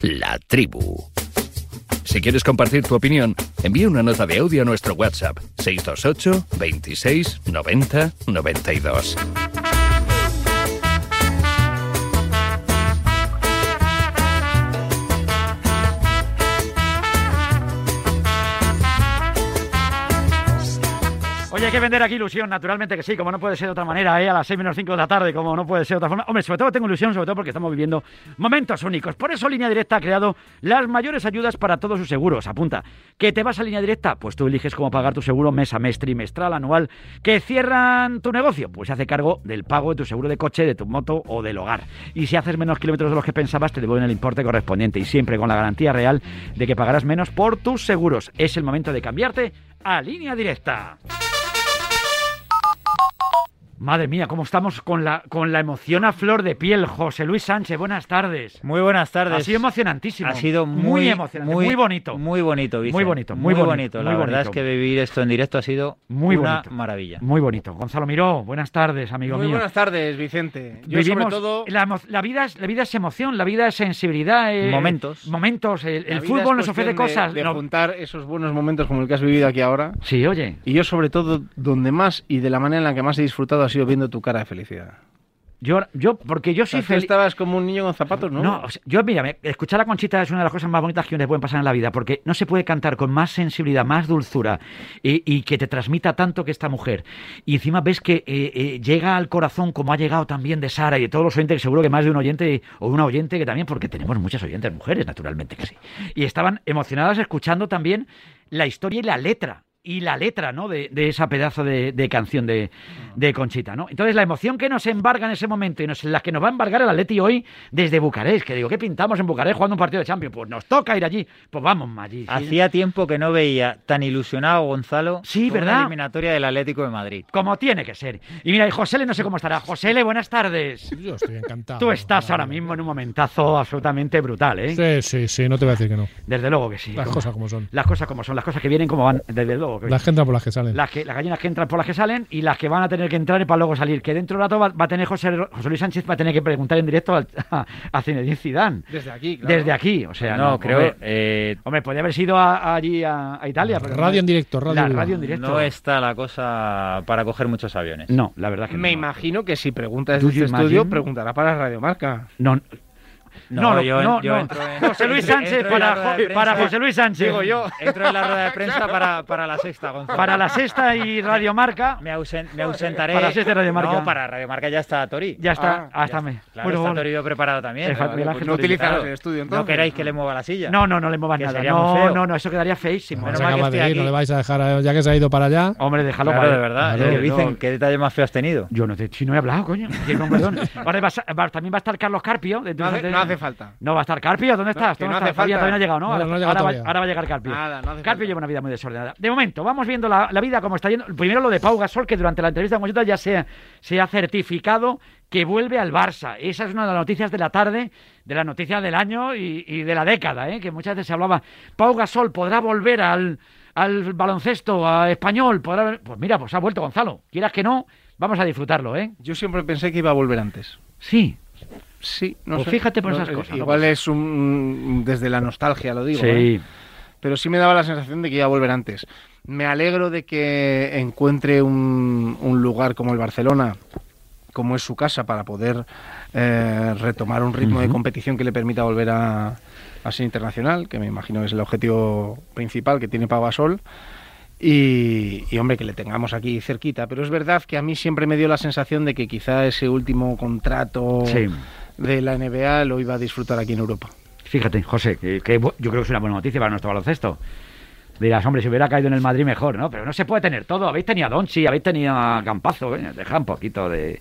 La tribu. Si quieres compartir tu opinión, envía una nota de audio a nuestro WhatsApp 628 26 90 92. Hay que vender aquí ilusión, naturalmente que sí, como no puede ser de otra manera, ¿eh? a las 6 menos 5 de la tarde, como no puede ser de otra forma. Hombre, sobre todo tengo ilusión, sobre todo porque estamos viviendo momentos únicos. Por eso Línea Directa ha creado las mayores ayudas para todos sus seguros. Apunta, ¿que te vas a Línea Directa? Pues tú eliges cómo pagar tu seguro mes a mes, trimestral, anual. ¿Que cierran tu negocio? Pues se hace cargo del pago de tu seguro de coche, de tu moto o del hogar. Y si haces menos kilómetros de los que pensabas, te devuelven el importe correspondiente y siempre con la garantía real de que pagarás menos por tus seguros. Es el momento de cambiarte a Línea Directa. Madre mía, cómo estamos con la, con la emoción a flor de piel. José Luis Sánchez, buenas tardes. Muy buenas tardes. Ha sido emocionantísimo. Ha sido muy, emocionante, muy, bonito. Muy bonito, Vicente. Muy bonito, muy, muy bonito. La muy verdad bonito. es que vivir esto en directo ha sido Muy una bonito. maravilla. Muy bonito. Gonzalo Miró, buenas tardes, amigo Muy mío. buenas tardes, Vicente. Yo Vivimos- sobre todo la, vida es, la vida es emoción, la vida es sensibilidad. eh, Momentos. Momentos. El, fútbol nos ofrece cuestión cosas. de, de no- juntar esos buenos momentos como el que has vivido aquí ahora. Sí, oye. Y yo sobre todo donde más y de la manera en la que más he disfrutado ha sido viendo tu cara de felicidad. Yo, yo porque yo soy feliz. estabas como un niño con zapatos, ¿no? No, o sea, yo mira, escuchar a Conchita es una de las cosas más bonitas que me pueden pasar en la vida, porque no se puede cantar con más sensibilidad, más dulzura y, y que te transmita tanto que esta mujer. Y encima ves que eh, eh, llega al corazón como ha llegado también de Sara y de todos los oyentes, que seguro que más de un oyente o una oyente que también, porque tenemos muchas oyentes mujeres, naturalmente que sí. Y estaban emocionadas escuchando también la historia y la letra. Y la letra, ¿no? De, de esa pedazo de, de canción de, de Conchita, ¿no? Entonces, la emoción que nos embarga en ese momento y nos, la que nos va a embargar el Atleti hoy desde Bucarest, que digo, ¿qué pintamos en Bucarest jugando un partido de Champions? Pues nos toca ir allí. Pues vamos allí. sí. Hacía tiempo que no veía tan ilusionado Gonzalo Sí, con ¿verdad? una eliminatoria del Atlético de Madrid. Como tiene que ser. Y mira, y José no sé cómo estará. José buenas tardes. Yo estoy encantado. Tú estás ahora mismo en un momentazo absolutamente brutal, ¿eh? Sí, sí, sí, no te voy a decir que no. Desde luego que sí. Las Como- cosas como son. Las cosas como son, las cosas que vienen como van, desde luego. Las que entran por las que salen. las, que, las gallinas que entran por las que salen y las que van a tener que entrar para luego salir. Que dentro de un rato va, va a tener José, José Luis Sánchez va a tener que preguntar en directo al- a, a Zinedine Zidane. Desde aquí, claro. Desde aquí, o sea, no, no, creo. Hombre, eh, hombre, podría haber sido a- allí a, a Italia. Pero Radio no- en directo, radio La viva. radio en directo. no está la cosa para coger muchos aviones. No, la verdad que Me no. imagino que si preguntas Do desde you este estudio, preguntará para Radio Marca. No, No, no, yo, no, yo no. entro en- José Luis Sánchez para, rueda de Jo- prensa- para José Luis Sánchez. Digo yo. Entro en la rueda de prensa para, para la sexta, Gonzalo. Para la sexta y Radio Marca. Me, ausen- me ausentaré. Para la sexta Radio Marca. No, para Radio Marca ya está Tori. Ya está, Ah, ah, está me- Claro, bueno, está preparado también. Vale, Pues no el estudio No queráis que le mueva la silla. No, no, no le muevas nada. No, no, no, eso quedaría feísimo. No que de ir, no le vais a dejar, ya que se ha ido para allá. Hombre, déjalo Claro, para de verdad. Claro. Dicen, ¿qué detalle más feo has tenido? Yo no te, si no he hablado, coño. Ahora a- también va a estar Carlos Carpio. de- No hace, no hace falta. No va a estar Carpio. ¿Dónde estás? que ¿Dónde no estás? hace Todavía, falta. todavía no ha llegado, ¿no? No, ahora, no va, todavía. ahora va a llegar Carpio. Nada, no hace Carpio falta. lleva una vida muy desordenada. De momento, vamos viendo la, la vida como está yendo. Primero lo de Pau Gasol, que durante la entrevista con Conchita ya se, se ha certificado que vuelve al Barça. Esa es una de las noticias de la tarde, de las noticias del año y, y de la década, ¿eh? que muchas veces se hablaba. Pau Gasol podrá volver al, al baloncesto a español. Podrá... Pues mira, pues ha vuelto Gonzalo. Quieras que no, vamos a disfrutarlo, ¿eh? Yo siempre pensé que iba a volver antes. Sí, Sí, no Pues sé. fíjate por No, esas eh, cosas. Igual es un desde la nostalgia, lo digo. ¿eh? sí. Pero sí me daba la sensación de que iba a volver antes. Me alegro de que encuentre un, un lugar como el Barcelona, como es su casa, para poder eh, retomar un ritmo de competición que le permita volver a, a ser internacional, que me imagino es el objetivo principal que tiene Pau Gasol. Y, y, hombre, que le tengamos aquí cerquita. Pero es verdad que a mí siempre me dio la sensación de que quizá ese último contrato Sí. De la NBA lo iba a disfrutar aquí en Europa. Fíjate, José, que, que yo creo que es una buena noticia para nuestro baloncesto. Dirás, hombre, si hubiera caído en el Madrid mejor, ¿no? Pero no se puede tener todo. Habéis tenido a Donchi, habéis tenido a Campazo, ¿eh? Deja un poquito de...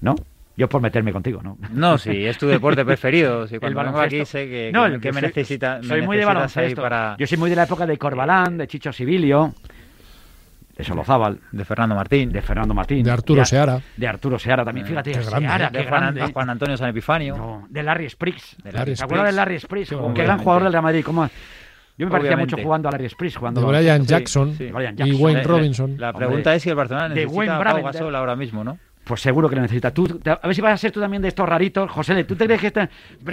¿No? Yo por meterme contigo, ¿no? No, sí, es tu deporte preferido. Si cuando vengo aquí baloncesto. sé que, No, que- que me soy- necesita. me Soy muy de baloncesto. Para, Yo soy muy de la época de Corbalán, de Chicho Sibilio, de Solozábal, de Fernando Martín, de Fernando Martín. De Arturo de, Seara. De Arturo Seara también. Fíjate, Qué grande, Seara, ¿eh? qué de Juan, grande. Juan Antonio San Epifanio. No, de Larry Spriggs. De Larry ¿Se acuerdan de. Larry Spriggs? Qué gran jugador del Real Madrid. ¿Cómo? Yo me parecía Obviamente. mucho jugando a Larry Spriggs. Jugando De Brian Jackson sí. Brian y Jackson. Wayne Le- le- Robinson. La Hombre, pregunta es si el Barcelona de necesita a Pau. Gasol ahora mismo, ¿no? Pues seguro que lo necesita. Tú, te- a ver si vas a ser tú también de estos raritos. José, ¿tú te crees que está...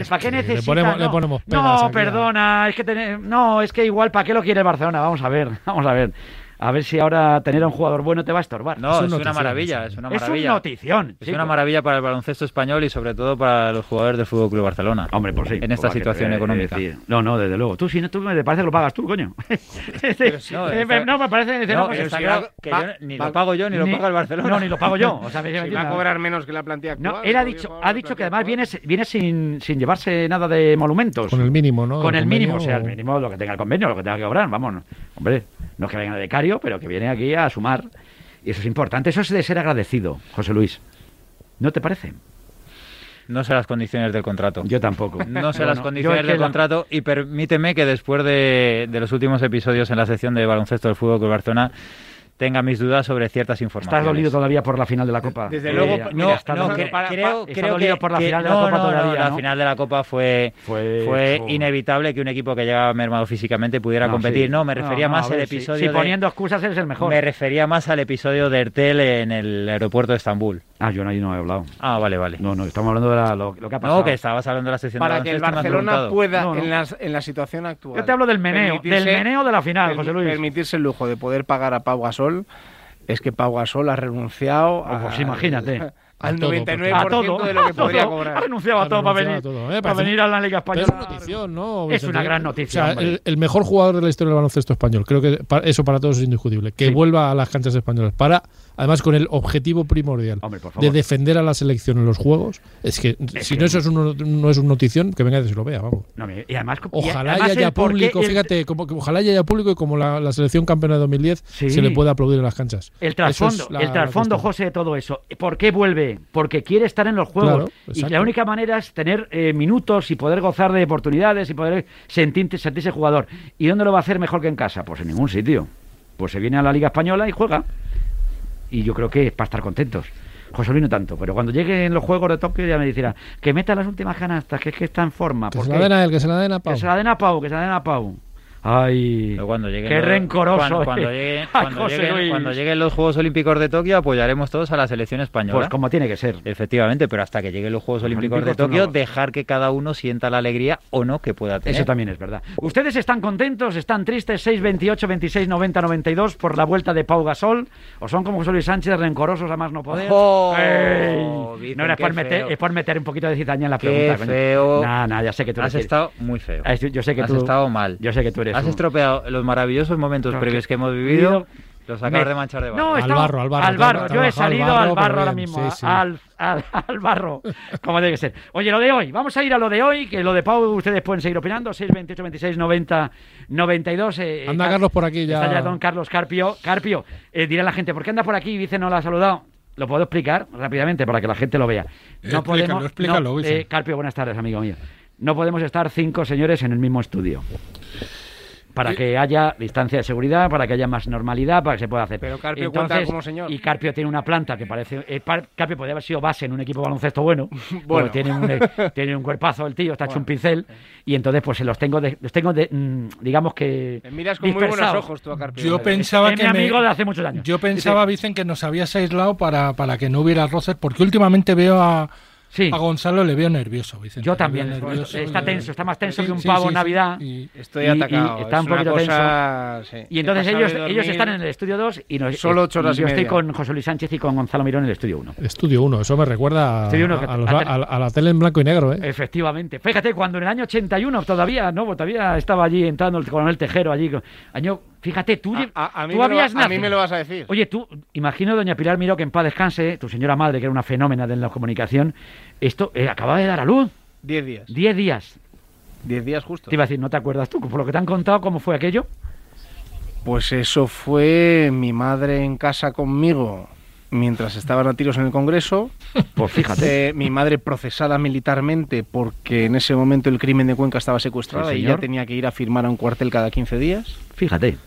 ¿Para qué que le necesitas? ponemos- le no, ponemos pegas no perdona, es que no, es que igual, ¿para qué lo quiere el Barcelona? Vamos a ver, vamos a ver. A ver si ahora tener a un jugador bueno te va a estorbar. No, Es es, un una maravilla, es una es un maravilla. notición. Es chico. una maravilla para el baloncesto español y sobre todo para los jugadores del Fútbol Club Barcelona. Hombre, pues sí. En esta pues, ¿qué te situación económica. No, no, desde luego. Tú, si no, tú me parece que lo pagas tú, coño. no, Eh, está- no, me parece. No, pues está claro que va- yo ni va- lo pago yo ni lo paga el Barcelona. No, ni lo pago yo. O sea, me- Si va a cobrar menos que la plantilla actual. No, él ha dicho, ha dicho que además viene, viene sin, sin llevarse nada de monumentos. Con el mínimo, ¿no? Con el mínimo, o sea, el mínimo lo que tenga el convenio, lo que tenga que cobrar, vamos. Hombre, no es que venga de pero que viene aquí a sumar. Y eso es importante. Eso es de ser agradecido, José Luis. ¿No te parece? No sé las condiciones del contrato. Yo tampoco. No sé las condiciones del la- contrato y permíteme que después de, de los últimos episodios en la sección de baloncesto del Fútbol Club Barcelona tenga mis dudas sobre ciertas informaciones. ¿Estás dolido todavía por la final de la Copa? Desde Eh, luego, mira, No, está no, que- para- creo, está creo dolido que, por la que- final de la no, Copa no, no, todavía, la ¿no? final de la Copa fue Fue- fue oh. inevitable que un equipo que llegaba mermado físicamente pudiera No, competir. sí. No, me refería más a al ver, sí. episodio Si de- poniendo excusas eres el mejor. me refería más al episodio de Ertel en el aeropuerto de Estambul. Ah, yo no, ahí no he hablado. Ah, vale, vale. No, no, estamos hablando de la- lo, lo que ha pasado. No, que estabas hablando de la sección Para de que el Barcelona pueda, No, no. En, las- en la situación actual. Yo te hablo del meneo, del meneo de la final, José Luis. Permitirse el lujo de poder pagar a Pau Gasol es que Pau Gasol ha renunciado Oh, pues a- imagínate. Al A todo, 99% a todo, de lo que a todo. podría Ha cobrar. renunciado a Ha todo para venir, todo, ¿eh? para venir a la Liga Española. es una notición, ¿no? Es Vicente? una gran noticia, O sea, hombre. el, el mejor jugador de la historia del baloncesto español. Creo que pa- eso para todos es indiscutible. Que Sí. vuelva a las canchas españolas. Para, además, con el objetivo primordial Hombre, de defender a la selección en los juegos. Es que si que- no eso es un, no es un notición, que venga y se lo vea, vamos. No, y además, y Ojalá además haya público, el- fíjate, como, que ojalá haya público y como la, la selección campeona de 2010 Sí. se le pueda aplaudir en las canchas. El trasfondo, es la- el trasfondo. José, de todo eso. ¿Por qué vuelve? Porque quiere estar en los juegos. Claro, y la única manera es tener eh, minutos y poder gozar de oportunidades y poder sentirse, sentirse jugador. ¿Y dónde lo va a hacer mejor que en casa? Pues en ningún sitio. Pues se viene a la Liga Española y juega. Y yo creo que es para estar contentos. José Luis no tanto, pero cuando lleguen los Juegos de Tokio ya me dirá que meta las últimas canastas, que es que está en forma. Que ¿Por se la den a él, que se la den a Pau. Que se la den a Pau, que se la den a Pau. Ay, cuando lleguen qué los- rencoroso. Cuando, cuando lleguen, cuando, lleguen, Luis. cuando lleguen los Juegos Olímpicos de Tokio, apoyaremos todos a la selección española. Pues como tiene que ser. Efectivamente, pero hasta que lleguen los Juegos Olímpicos de Tokio, no. dejar que cada uno sienta la alegría o no que pueda tener. Eso también es verdad. ¿Ustedes están contentos? ¿Están tristes? 6, 28, 26, 90, 92 por la vuelta de Pau Gasol? ¿O son como José Luis Sánchez, rencorosos a más no poder? ¡Oh! No era qué por meter, es por meter un poquito de cizaña en la Qué pregunta. coño. feo. Nah, ya sé que tú Has eres- estado muy feo. Yo sé que Has tú estado mal. Yo sé que tú eres Has un- estropeado los maravillosos momentos previos que- que hemos vivido. Los acabas Me- de manchar de barro. No, Al barro, al barro, Al barro. Yo he al salido barro, al barro ahora bien, mismo. sí, sí. Al, al, al barro. Como debe ser. Oye, lo de hoy. Vamos a ir a lo de hoy. Que lo de Pau ustedes pueden seguir opinando. 6, 28, 26, 90, 92. eh, Anda Car- Carlos por aquí ya. Está ya don Carlos Carpio. Carpio, eh, dirá la gente, ¿por qué anda por aquí? Dice, no lo ha saludado. Lo puedo explicar rápidamente para que la gente lo vea. No Explícalo, podemos. explícalo, no, eh, Carpio, buenas tardes, amigo mío. No podemos estar cinco señores en el mismo estudio. Para que haya distancia de seguridad, para que haya más normalidad, para que se pueda hacer. Pero Carpio cuenta como señor. Y Carpio tiene una planta que parece. eh, Carpio podría haber sido base en un equipo de baloncesto bueno. Bueno. Tiene un, eh, tiene un cuerpazo el tío, está hecho un pincel. Y entonces, pues se los tengo, de- los tengo de, mm, digamos que. Me miras con muy buenos ojos tú a Carpio. Yo pensaba Es que mi me- amigo de hace muchos años. Yo pensaba, Vicen, que nos habías aislado para, para que no hubiera roces, porque últimamente veo a, Sí, a Gonzalo, le veo nervioso, Vicente. yo también. nervioso Está tenso, está más tenso Sí, que un sí, pavo sí. Navidad. Y- Estoy y- y atacado. está es un poquito cosa, sí. Y entonces ellos, ellos están en el estudio 2 y, nos, Solo ocho horas y y yo estoy con José Luis Sánchez y con Gonzalo Mirón en el estudio 1. Estudio 1, eso me recuerda a, Estudio uno, a los- a- la tele en blanco y negro, ¿eh? Efectivamente. Fíjate, cuando en el año 81 todavía, ¿no? Todavía estaba allí entrando el coronel Tejero allí. Año, fíjate, tú, lle- A, a- a mí tú lo, habías va- a mí me lo vas a decir. Oye, tú, imagino doña Pilar Miró que en paz descanse, tu señora madre, que era una fenómena de la comunicación, esto eh, acaba de dar a luz. Diez días. Diez días. Diez días justo. Te iba a decir, ¿no te acuerdas tú? Por lo que te han contado, ¿cómo fue aquello? Pues eso fue mi madre en casa conmigo mientras estaban a tiros en el Congreso. Pues fíjate. Eh, mi madre procesada militarmente porque en ese momento el crimen de Cuenca estaba secuestrada Sí, y ya tenía que ir a firmar a un cuartel cada 15 días. Fíjate.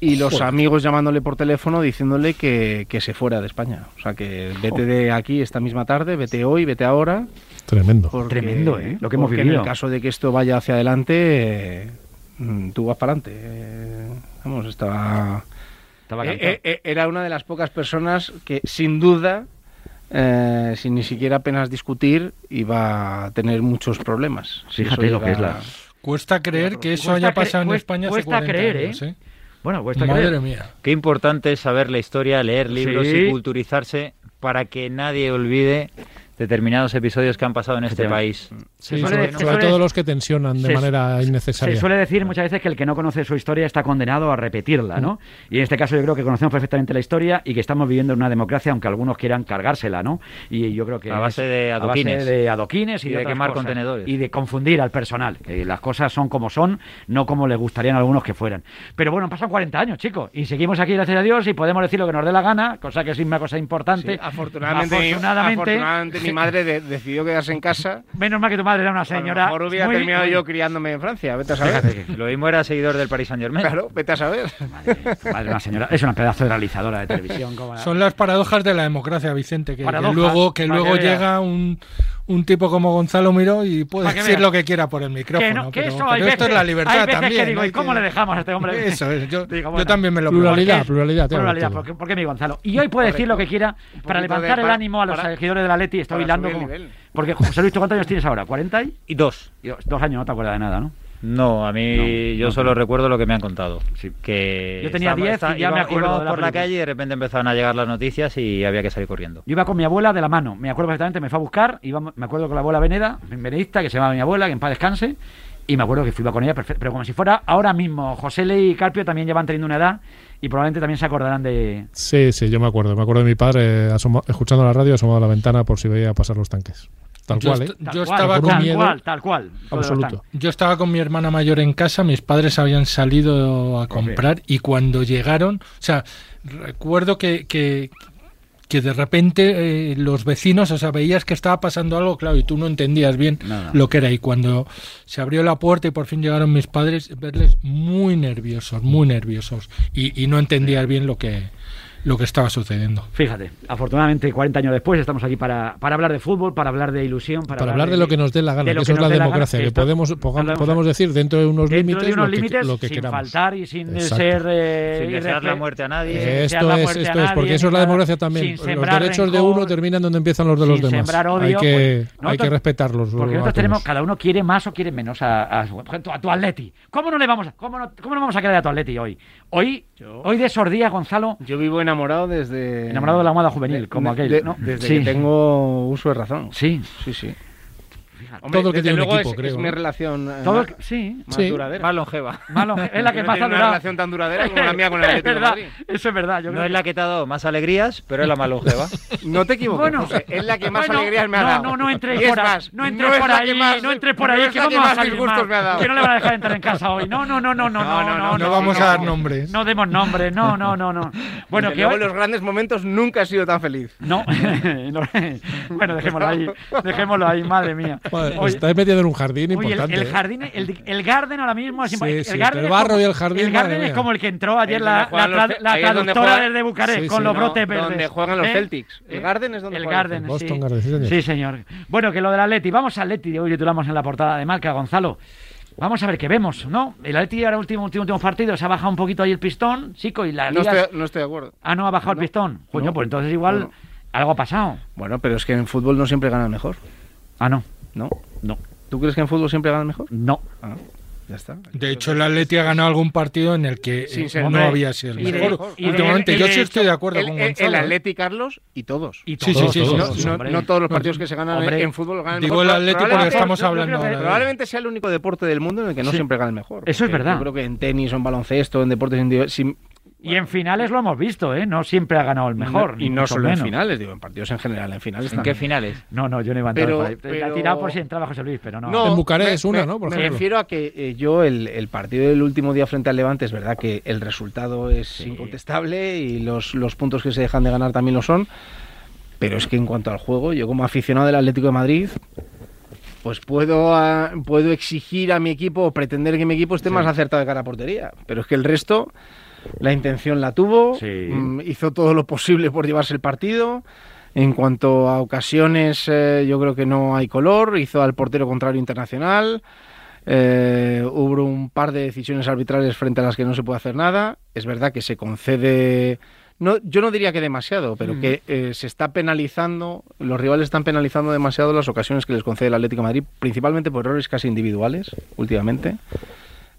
Y los Joder. amigos llamándole por teléfono diciéndole que, que se fuera de España. O sea, que vete de aquí esta misma tarde, vete hoy, vete ahora. Tremendo. porque- Tremendo, ¿eh? Lo que hemos vivido. En el caso de que esto vaya hacia adelante, eh, tú vas para adelante. Eh, vamos, estaba... Estaba Eh, eh, era una de las pocas personas que, sin duda, eh, sin ni siquiera apenas discutir va a tener muchos problemas. Fíjate lo que es la- Cuesta creer que eso Cuesta haya pasado en cuesta- España hace cuesta 40 creer, años, ¿eh? ¿eh? Bueno, cuesta Madre creer. mía. Qué importante es saber la historia, leer libros Sí. y culturizarse para que nadie olvide determinados episodios que han pasado en este país. Sí, Se sobre, se sobre todo los que tensionan de se- manera Se innecesaria. suele decir muchas veces que el que no conoce su historia está condenado a repetirla, ¿no? Y en este caso yo creo que conocemos perfectamente la historia y que estamos viviendo en una democracia, aunque algunos quieran cargársela, ¿no? Y yo creo que A base de a base adoquines. de adoquines y, Y de quemar cosas. contenedores. y de confundir al personal. Que las cosas son como son, no como les gustarían a algunos que fueran. Pero bueno, han pasado 40 años, chicos, y seguimos aquí gracias a Dios y podemos decir lo que nos dé la gana, cosa que es una cosa importante. Sí, afortunadamente, Afortunadamente- afortunadamente mi madre de- decidió quedarse en casa. Menos mal que tu madre era una A lo señora. mejor hubiera muy- terminado yo criándome en Francia, vete a saber. Fíjate Lo mismo era seguidor del Paris Saint Germain. Claro, vete a saber. Madre, tu madre, una señora, es una pedazo de realizadora de televisión. como la- Son las paradojas de la democracia, Vicente, que, que Paradojas, luego, que luego llega un, un tipo como Gonzalo Miró y puede decir veas. lo que quiera por el micrófono. que no, que pero, eso pero hay esto veces, es la libertad hay veces también. que digo, hay ¿y cómo le dejamos a este hombre? Eso es, yo, Digo, yo también me lo Pluralidad, pluralidad. Pluralidad, porque, porque mi Gonzalo. Y hoy puede decir lo que quiera para de- levantar el ánimo a los para- seguidores del Atleti. Estoy para hilando como... Porque José Luis, ¿tú cuántos años tienes ahora? ¿40 y? Y dos. y dos, dos años, no te acuerdas de nada, ¿no? No, a mí No, yo no, solo no. recuerdo lo que me han contado. Sí. Que Yo tenía estaba- 10 esta- y ya me acuerdo la por la calle y de repente empezaron a llegar las noticias y había que salir corriendo. Yo iba con mi abuela de la mano, me acuerdo perfectamente, me fue a buscar, iba, me acuerdo con la abuela Veneda, benedicta, que se llamaba mi abuela, que en paz descanse, y me acuerdo que fui con ella, perfecto, pero como si fuera ahora mismo. José Le y Carpio también llevan teniendo una edad y probablemente también se acordarán de... Sí, sí, yo me acuerdo. Me acuerdo de mi padre eh, asoma- escuchando la radio, asomado a la ventana por si veía pasar los tanques. Tal Yo cual, ¿eh? Tal Yo cual, estaba con tal miedo cual, tal cual. Absoluto. Yo estaba con mi hermana mayor en casa, mis padres habían salido a comprar y cuando llegaron, o sea, recuerdo que, que, que de repente eh, los vecinos, o sea, veías que estaba pasando algo, claro, y tú no entendías bien lo que era. Y cuando se abrió la puerta y por fin llegaron mis padres, verles muy nerviosos, muy nerviosos, y, y no entendías bien lo que, lo que estaba sucediendo. Fíjate, afortunadamente 40 años después estamos aquí para, para hablar de fútbol, para hablar de ilusión, para, Para hablar de lo que nos dé la gana, que lo eso es la democracia, que podemos, lo a- podamos decir dentro de unos dentro límites, de unos lo, que, límites lo que sin queramos. faltar y sin Exacto. ser eh, Sin desear la muerte a nadie. sin Esto es, esto es, porque eso es la sin democracia también. sin Los derechos de uno terminan donde empiezan los de los sin demás. sembrar hay que, pues, hay nosotros- que respetarlos. Porque nosotros tenemos, cada uno quiere más o quiere menos a, a, a tu Atleti. ¿Cómo no le vamos a, cómo no, cómo no vamos a querer a tu Atleti hoy? Hoy, hoy de sordía, Gonzalo, Yo vivo enamorado desde. enamorado de la moda juvenil, como aquel, de- ¿no? Desde Sí. que tengo uso de razón. Sí, Sí, sí. Todo el que tiene un equipo, es, creo, es ¿no? mi relación eh, Todo, más, sí. más Sí. duradera. Más longeva. Malo, es la que más no ha una relación tan duradera como la mía con el es Atlético de verdad, Madrid. eso es verdad. Yo No creo es la que te ha dado más alegrías, pero es la más longeva. No te equivoques, Bueno, José, es la que más bueno, alegrías me ha no, dado. No, no entres Y es por ahí, más, no entres no es por ahí, más- no entres por no ahí, que la que vamos a más salir disgustos mal. me ha dado. Que no le van a dejar entrar en casa hoy. No, no, no, no, no, no, no, no. No vamos a dar nombres. No demos nombres, no, no, no, no. Bueno, que luego hoy... en los grandes momentos nunca he sido tan feliz. No, no. bueno, dejémoslo ahí, dejémoslo ahí, madre mía. Joder, Oye, estáis metiendo en un jardín Oye, el, importante. el ¿eh? jardín, el, el Garden ahora mismo es Sí, impa- sí, el Garden el es barro como- y el jardín, El Garden es como el que entró ayer la, la, la traductora juegan- desde Bucarest Sí, con los no, brotes verdes. donde juegan los ¿Eh? Celtics. El ¿Eh? Garden es donde el juegan los Garden, Boston sí. Garden, sí, señor. Sí, señor. Bueno, que lo del Atleti, vamos al Atleti, hoy titulamos en la portada de marca, Gonzalo. Vamos a ver qué vemos, ¿no? El Atleti ahora último, último, último partido, se ha bajado un poquito ahí el pistón, chico, y la No estoy, no estoy de acuerdo. Ah, no ha bajado el pistón. Coño, no, pues entonces igual no. algo ha pasado. Bueno, pero es que en fútbol no siempre gana el mejor. Ah, no. ¿No? No. ¿Tú crees que en fútbol siempre gana el mejor? No. Ah, ya está. De hecho, el Atleti ha ganado algún partido en el que eh, no Hombre, había sido el mejor. y de- Últimamente, y yo sí estoy de acuerdo el, con Gonzalo. el ¿eh? Atleti, Carlos, y todos. Y Sí, sí, todos, sí, todos, sí, no, sí, no- todos los partidos que se ganan Hombre, en fútbol ganan el Digo mejor. el Atleti porque Probablemente- estamos hablando ahora Probablemente sea el único deporte del mundo en el que no Sí. siempre gana el mejor. Eso es verdad. Yo creo que en tenis o en baloncesto, en deportes individuales. si- Y en finales lo hemos visto, ¿eh? No siempre ha ganado el mejor. y ni no solo menos. en finales, digo, en partidos en general, en finales. ¿En qué finales? No, no, yo no iba a entrar Pero-. La tirado por si entraba José Luis, pero no. No, En Bucarest me- una, me- ¿no? Por me ejemplo. refiero a que eh, yo el, el partido del último día frente al Levante es verdad que el resultado es incontestable y los, los puntos que se dejan de ganar también lo son, pero es que en cuanto al juego, yo como aficionado del Atlético de Madrid, pues puedo, ah, puedo exigir a mi equipo o pretender que mi equipo esté más acertado de cara a portería, pero es que el resto, la intención la tuvo, Sí. mm, hizo todo lo posible por llevarse el partido. En cuanto a ocasiones, eh, yo creo que no hay color. Hizo al portero contrario internacional. Eh, hubo un par de decisiones arbitrales frente a las que no se puede hacer nada. Es verdad que se concede no, yo no diría que demasiado, pero Mm. que eh, se está penalizando, los rivales están penalizando demasiado las ocasiones que les concede el Atlético de Madrid, principalmente por errores casi individuales últimamente.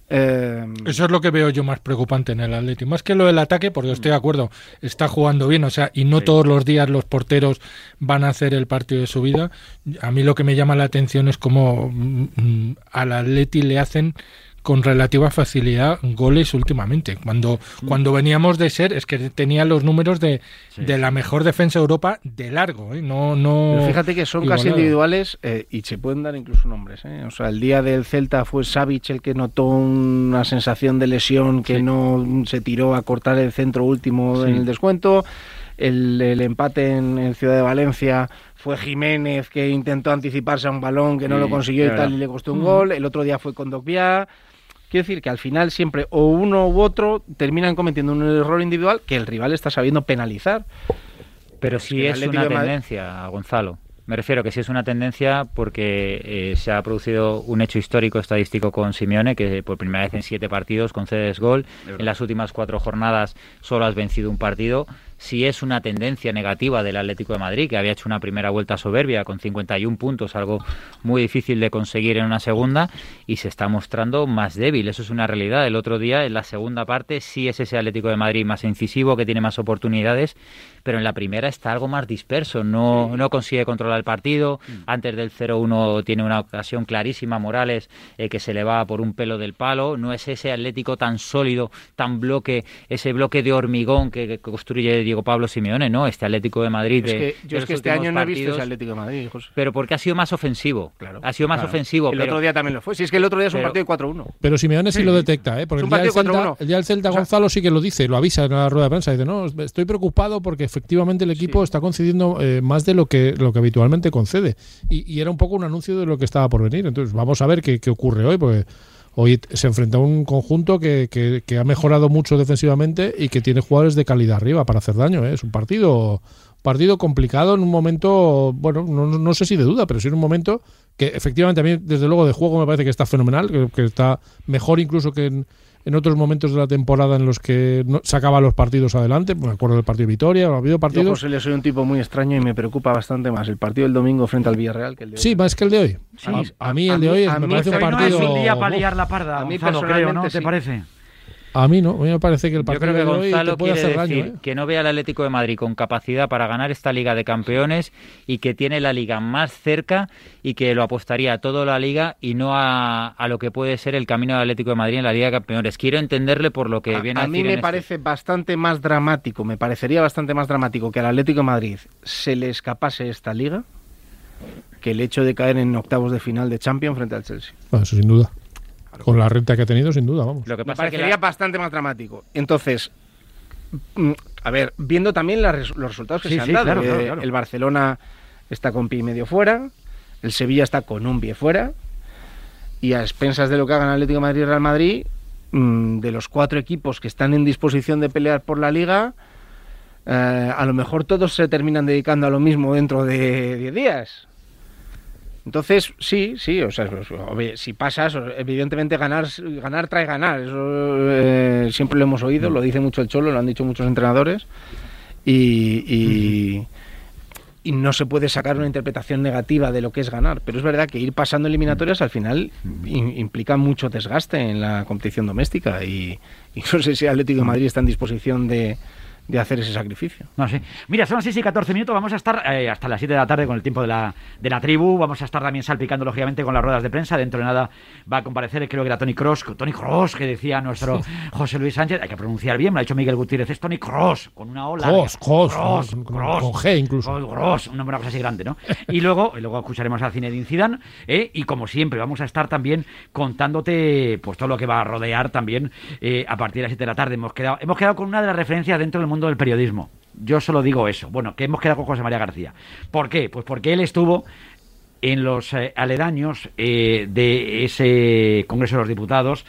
Eh, Eso es lo que veo yo más preocupante en el Atlético. Más que lo del ataque, porque estoy de acuerdo, está jugando bien, o sea, y no todos los días los porteros van a hacer el partido de su vida. A mí lo que me llama la atención es cómo mm, mm, al Atleti le hacen con relativa facilidad goles últimamente. Cuando, cuando veníamos de ser, es que tenía los números de, de la mejor defensa de Europa de largo, ¿eh? No, no. Pero fíjate que son casi individuales eh, y se pueden dar incluso nombres. ¿eh? O sea, el día del Celta fue Savic el que notó una sensación de lesión que no se tiró a cortar el centro último en el descuento. El, el empate en, en Ciudad de Valencia fue Jiménez que intentó anticiparse a un balón que no Sí, lo consiguió y tal y le costó un gol. El otro día fue con Dogbia. Quiero decir que al final siempre o uno u otro terminan cometiendo un error individual que el rival está sabiendo penalizar. Pero Es sí que el es una tendencia, Gonzalo. Me refiero que sí es una tendencia porque eh, se ha producido un hecho histórico estadístico con Simeone, que por primera vez en siete partidos concedes gol. En las últimas cuatro jornadas solo has vencido un partido. Sí es una tendencia negativa del Atlético de Madrid, que había hecho una primera vuelta soberbia con 51 puntos, algo muy difícil de conseguir en una segunda, y se está mostrando más débil. Eso es una realidad. El otro día, en la segunda parte, sí es ese Atlético de Madrid más incisivo, que tiene más oportunidades, pero en la primera está algo más disperso, no, no consigue controlar el partido, antes del 0-1 tiene una ocasión clarísima Morales eh, que se le va por un pelo del palo, no es ese Atlético tan sólido, tan bloque, ese bloque de hormigón que, que construye Diego Pablo Simeone, no, este Atlético de Madrid Es que, de yo es los que este año no he visto ese Atlético de Madrid, José. pero porque ha sido más ofensivo, Claro. ha sido más Claro. ofensivo, El pero- otro día también lo fue. Si es que el otro día es un pero- partido de 4-1. Pero Simeone sí, lo detecta, ¿eh? Porque Es el día, del Celta, 4-1. el día del Celta O sea- Gonzalo sí que lo dice, lo avisa en la rueda de prensa. Dice, no, estoy preocupado porque efectivamente el equipo Sí. está concediendo eh, más de lo que, lo que habitualmente concede. Y, y era un poco un anuncio de lo que estaba por venir. Entonces, vamos a ver qué, qué ocurre hoy, porque hoy se enfrenta a un conjunto que, que- ha mejorado mucho defensivamente y que tiene jugadores de calidad arriba para hacer daño. ¿eh? Es un partido partido complicado en un momento, bueno, no, no- no sé si de duda, pero sí en un momento que efectivamente a mí, desde luego, de juego me parece que está fenomenal, que, que está mejor incluso que en, en otros momentos de la temporada en los que no, sacaba los partidos adelante. Me acuerdo del partido de Vitoria, ha habido Yo, partidos. José, le soy un tipo muy extraño y me preocupa bastante más el partido del domingo frente al Villarreal que el de hoy. Sí, más que el de hoy. Sí, a, a mí a el de mí- hoy a me mí parece un no es partido. un día para liar la parda, A mí Gonzalo, creo, ¿no? personalmente ¿Te sí. parece? A mí no, a mí me parece que el Yo partido creo que de Gonzalo puede quiere hacer decir daño. ¿eh? que no ve al Atlético de Madrid con capacidad para ganar esta Liga de Campeones y que tiene la Liga más cerca y que lo apostaría a toda la Liga y no a, a lo que puede ser el camino del Atlético de Madrid en la Liga de Campeones. Quiero entenderle por lo que A, viene a a, mí me en este- parece bastante más dramático, me parecería bastante más dramático que al Atlético de Madrid se le escapase esta liga que el hecho de caer en octavos de final de Champions frente al Chelsea. Bueno, eso sin duda. Con la renta que ha tenido, sin duda, vamos. Lo que Me pasa es que parecería la- bastante más dramático. Entonces, mm, a ver, viendo también los resultados que Sí, se han sí, dado, claro, eh, claro, claro. el Barcelona está con pie y medio fuera, el Sevilla está con un pie fuera, y a expensas de lo que hagan Atlético de Madrid y Real Madrid, mm, de los cuatro equipos que están en disposición de pelear por la liga, eh, a lo mejor todos se terminan dedicando a lo mismo dentro de 10 días. Entonces, sí, sí, o sea, pues, si pasas, evidentemente ganar, ganar trae ganar. Eso eh, siempre lo hemos oído, lo dice mucho el Cholo, lo han dicho muchos entrenadores. Y, no se puede sacar una interpretación negativa de lo que es ganar. Pero es verdad que ir pasando eliminatorias al final in- implica mucho desgaste en la competición doméstica. Y, y no sé si Atlético de Madrid está en disposición de, de hacer ese sacrificio. No sé. Mira, son las 6 y 14 minutos. Vamos a estar eh, hasta las 7 de la tarde con el tiempo de la, de la tribu. Vamos a estar también salpicando, lógicamente, con las ruedas de prensa. Dentro de nada va a comparecer, creo que era Tony Cross. Tony Cross, que decía nuestro José Luis Sánchez. Hay que pronunciar bien, me lo ha dicho Miguel Gutiérrez. Es Tony Cross, con una ola. Cross, Cross, Cross, con- Cross. con G incluso. Cross, Cross, una cosa así grande, ¿no? Y luego, y luego escucharemos al Zinedine Zidane. ¿eh? Y como siempre, vamos a estar también contándote pues todo lo que va a rodear también eh, a partir de las 7 de la tarde. Hemos quedado, hemos quedado con una de las referencias dentro del mundo del periodismo. Yo solo digo eso. Bueno, que hemos quedado con José María García. ¿Por qué? Pues porque él estuvo en los eh, aledaños eh, de ese Congreso de los Diputados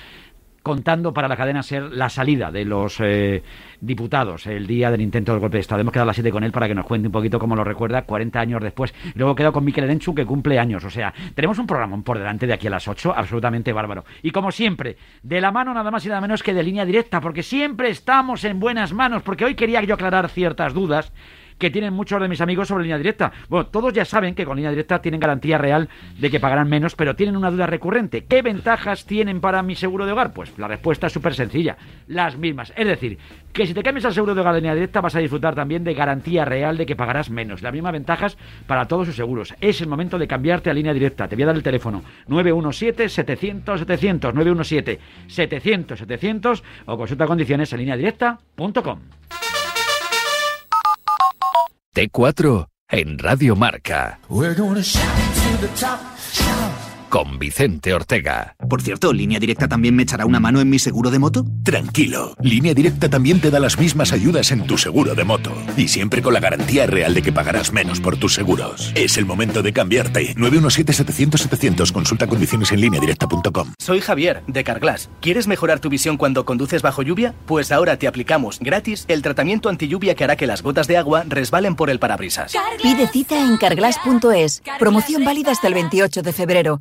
contando para la cadena ser la salida de los eh, diputados el día del intento del golpe de Estado. Hemos quedado a las 7 con él para que nos cuente un poquito cómo lo recuerda 40 años después. Luego he quedado con Miquel Erenchu que cumple años. O sea, tenemos un programa por delante de aquí a las 8, absolutamente bárbaro. Y como siempre, de la mano nada más y nada menos que de línea directa, porque siempre estamos en buenas manos, porque hoy quería yo aclarar ciertas dudas que tienen muchos de mis amigos sobre línea directa. Bueno, todos ya saben que con línea directa tienen garantía real de que pagarán menos, pero tienen una duda recurrente. ¿Qué ventajas tienen para mi seguro de hogar? Pues la respuesta es súper sencilla, las mismas. Es decir, que si te cambias al seguro de hogar de línea directa vas a disfrutar también de garantía real de que pagarás menos. Las mismas ventajas para todos sus seguros. Es el momento de cambiarte a línea directa. Te voy a dar el teléfono 917-700-700, 917-700-700 o consulta condiciones en línea directa.com. T4 en Radio Marca. Con Vicente Ortega. Por cierto, ¿Línea Directa también me echará una mano en mi seguro de moto? Tranquilo, Línea Directa también te da las mismas ayudas en tu seguro de moto. Y siempre con la garantía real de que pagarás menos por tus seguros. Es el momento de cambiarte. 917-700-700. Consulta condiciones en directa.com. Soy Javier, de Carglass. ¿Quieres mejorar tu visión cuando conduces bajo lluvia? Pues ahora te aplicamos gratis el tratamiento anti lluvia que hará que las gotas de agua resbalen por el parabrisas. Pide cita en carglass.es. Promoción válida hasta el 28 de febrero.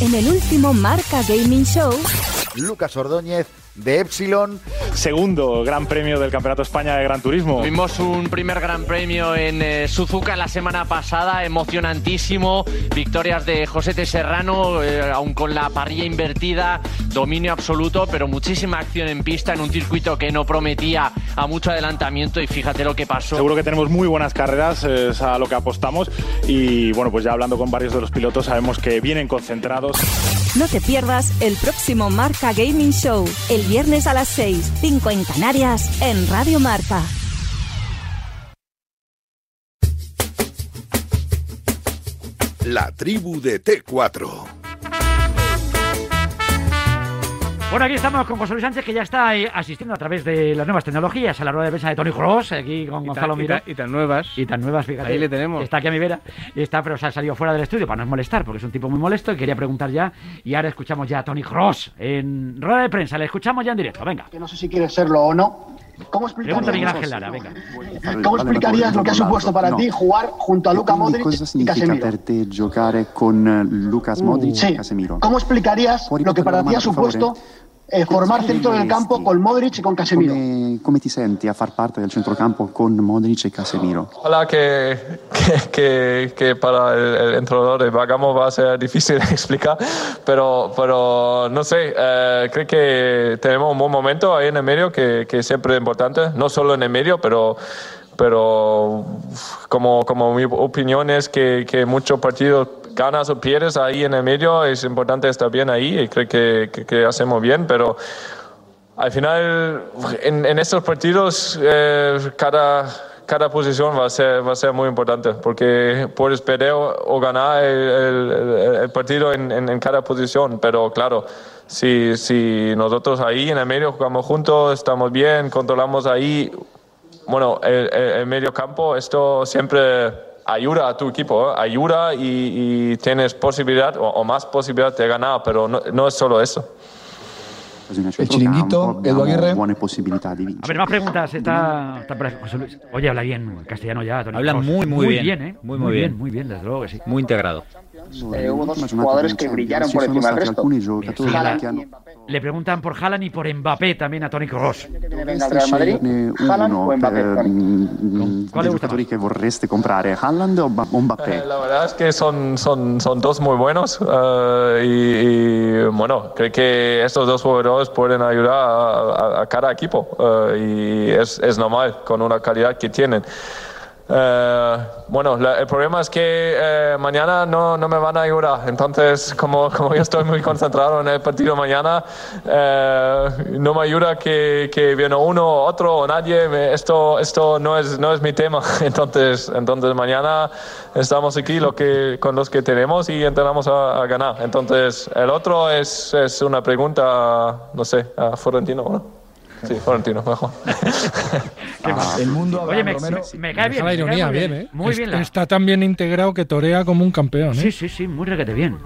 En el último Marca Gaming Show, Lucas Ordóñez de Epsilon. Segundo Gran Premio del Campeonato España de Gran Turismo. Tuvimos un primer Gran Premio en eh, Suzuka la semana pasada, emocionantísimo. Victorias de José T. Serrano, eh, aún con la parrilla invertida, dominio absoluto, pero muchísima acción en pista en un circuito que no prometía a mucho adelantamiento y fíjate lo que pasó. Seguro que tenemos muy buenas carreras, es a lo que apostamos y bueno, pues ya hablando con varios de los pilotos sabemos que vienen concentrados. no te pierdas el próximo Marca Gaming Show, el viernes a las 6, 5 en Canarias, en Radio Marca. La tribu de T4. Bueno, aquí estamos con José Luis Sánchez, que ya está eh, asistiendo a través de las nuevas tecnologías a la rueda de prensa de Tony Cross, aquí con Y Gonzalo tan, y y tan nuevas. Y tan nuevas, fíjate. Ahí le tenemos. Está aquí a mi vera. Está, pero se ha salido fuera del estudio para no molestar, porque es un tipo muy molesto y quería preguntar ya. Y ahora escuchamos ya a Tony Cross en rueda de prensa. Le escuchamos ya en directo. Venga. que no sé si quieres serlo o no. ¿Cómo Pregunta Miguel explicarías, Ángel Lara, venga. ¿cómo explicarías lo que ha supuesto para ti jugar junto a Luka Modric cosa y Casemiro? per te giocare con eh, Lucas Modric Sí. e Casemiro? ¿Cómo explicarías lo que para ti ha supuesto eh, formar centro del campo con Modric y con Casemiro? Come, come ti senti a far parte del centrocampo con Modric e Casemiro? Ojalá que, que, que- que para el, el entrenador de Bergamo va a ser difícil de explicar, pero, pero no sé, eh, creo que tenemos un buen momento ahí en el medio que, que siempre es importante, no solo en el medio, pero, pero como, como mi opinión es que, que muchos partidos ganas o pierdes ahí en el medio, es importante estar bien ahí y creo que, que, que hacemos bien, pero al final, en, en estos partidos, eh, cada, cada posición va a, ser, va a ser muy importante, porque puedes perder o, o ganar el, el- el partido en, en- en cada posición, pero claro, si, si nosotros ahí en el medio jugamos juntos, estamos bien, controlamos ahí, bueno, el, el- medio campo, esto siempre ayuda a tu equipo, ¿eh? ayuda y, y tienes posibilidad o, o más posibilidad de ganar, pero no, no es solo eso. Nel Il Chiringuito, Edu Aguirre. A ver, más preguntas. Está, está José Luis. Oye, habla bien castellano ya, Tony Habla muy, muy bien. ¿eh? Muy, muy bien. Muy bien, desde luego que sí. Muy integrado. Eh, hubo dos jugadores que brillaron por encima del resto. Haaland. Le preguntan por Haaland y por Mbappé también a Madrid, Sceglierne Haaland o Mbappé. dei gusta giocatori che vorreste comprare, Haaland o Ba- o Mbappé? Eh, La verdad es que son, son, son dos muy buenos eh, y, y, bueno, creo que estos dos jugadores pueden ayudar a, a- a cada equipo eh, y es, es normal con una calidad que tienen. Eh, bueno, la- el problema es que eh, mañana no, no me van a ayudar. Entonces, como, como yo estoy muy concentrado en el partido mañana, eh, no me ayuda que, que viene uno otro o nadie. Me- esto esto no, es, no es mi tema. Entonces, entonces mañana estamos aquí lo que, con los que tenemos y intentamos a, a ganar. Entonces, el otro es, es una pregunta, no sé, a Florentino, ¿no? Sí, Florentino, mejor. El mundo Oye, me, Romero. me- me cae bien. La ironía muy bien, ¿eh? Muy bien. la- Está tan bien integrado que torea como un campeón, ¿eh? Sí, sí, sí, muy requete bien.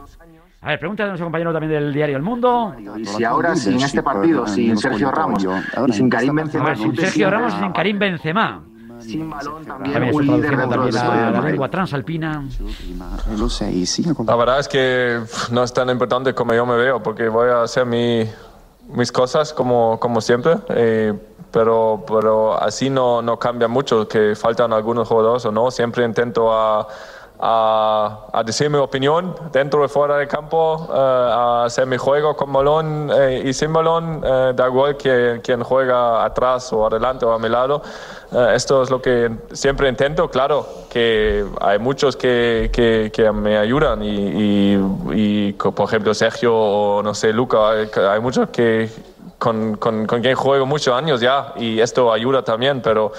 A ver, pregunta de nuestro compañero también del diario El Mundo. Y si ahora, sin este partido, sin Sergio Ramos y sin Karim A Benzema, sin ¿tú te Sergio Ramos y sin Karim Benzema. Sin balón También un líder dentro a Real la Madrid. lengua transalpina. La verdad es que no es tan importante como yo me veo, porque voy a hacer mi, mis cosas como, como siempre, eh, pero, pero así no, no cambia mucho, que faltan algunos jugadores o no. Siempre intento a, a, a decir mi opinión dentro y fuera del campo, eh, a hacer mi juego con balón eh, y sin balón, eh, da igual que, quien juega atrás o adelante o a mi lado. Eh, esto es lo que siempre intento. Claro que hay muchos que, que, que me ayudan y, y, y por ejemplo Sergio o no sé, Luca, hay, hay muchos que con, con, con quien juego muchos años ya y esto ayuda también, pero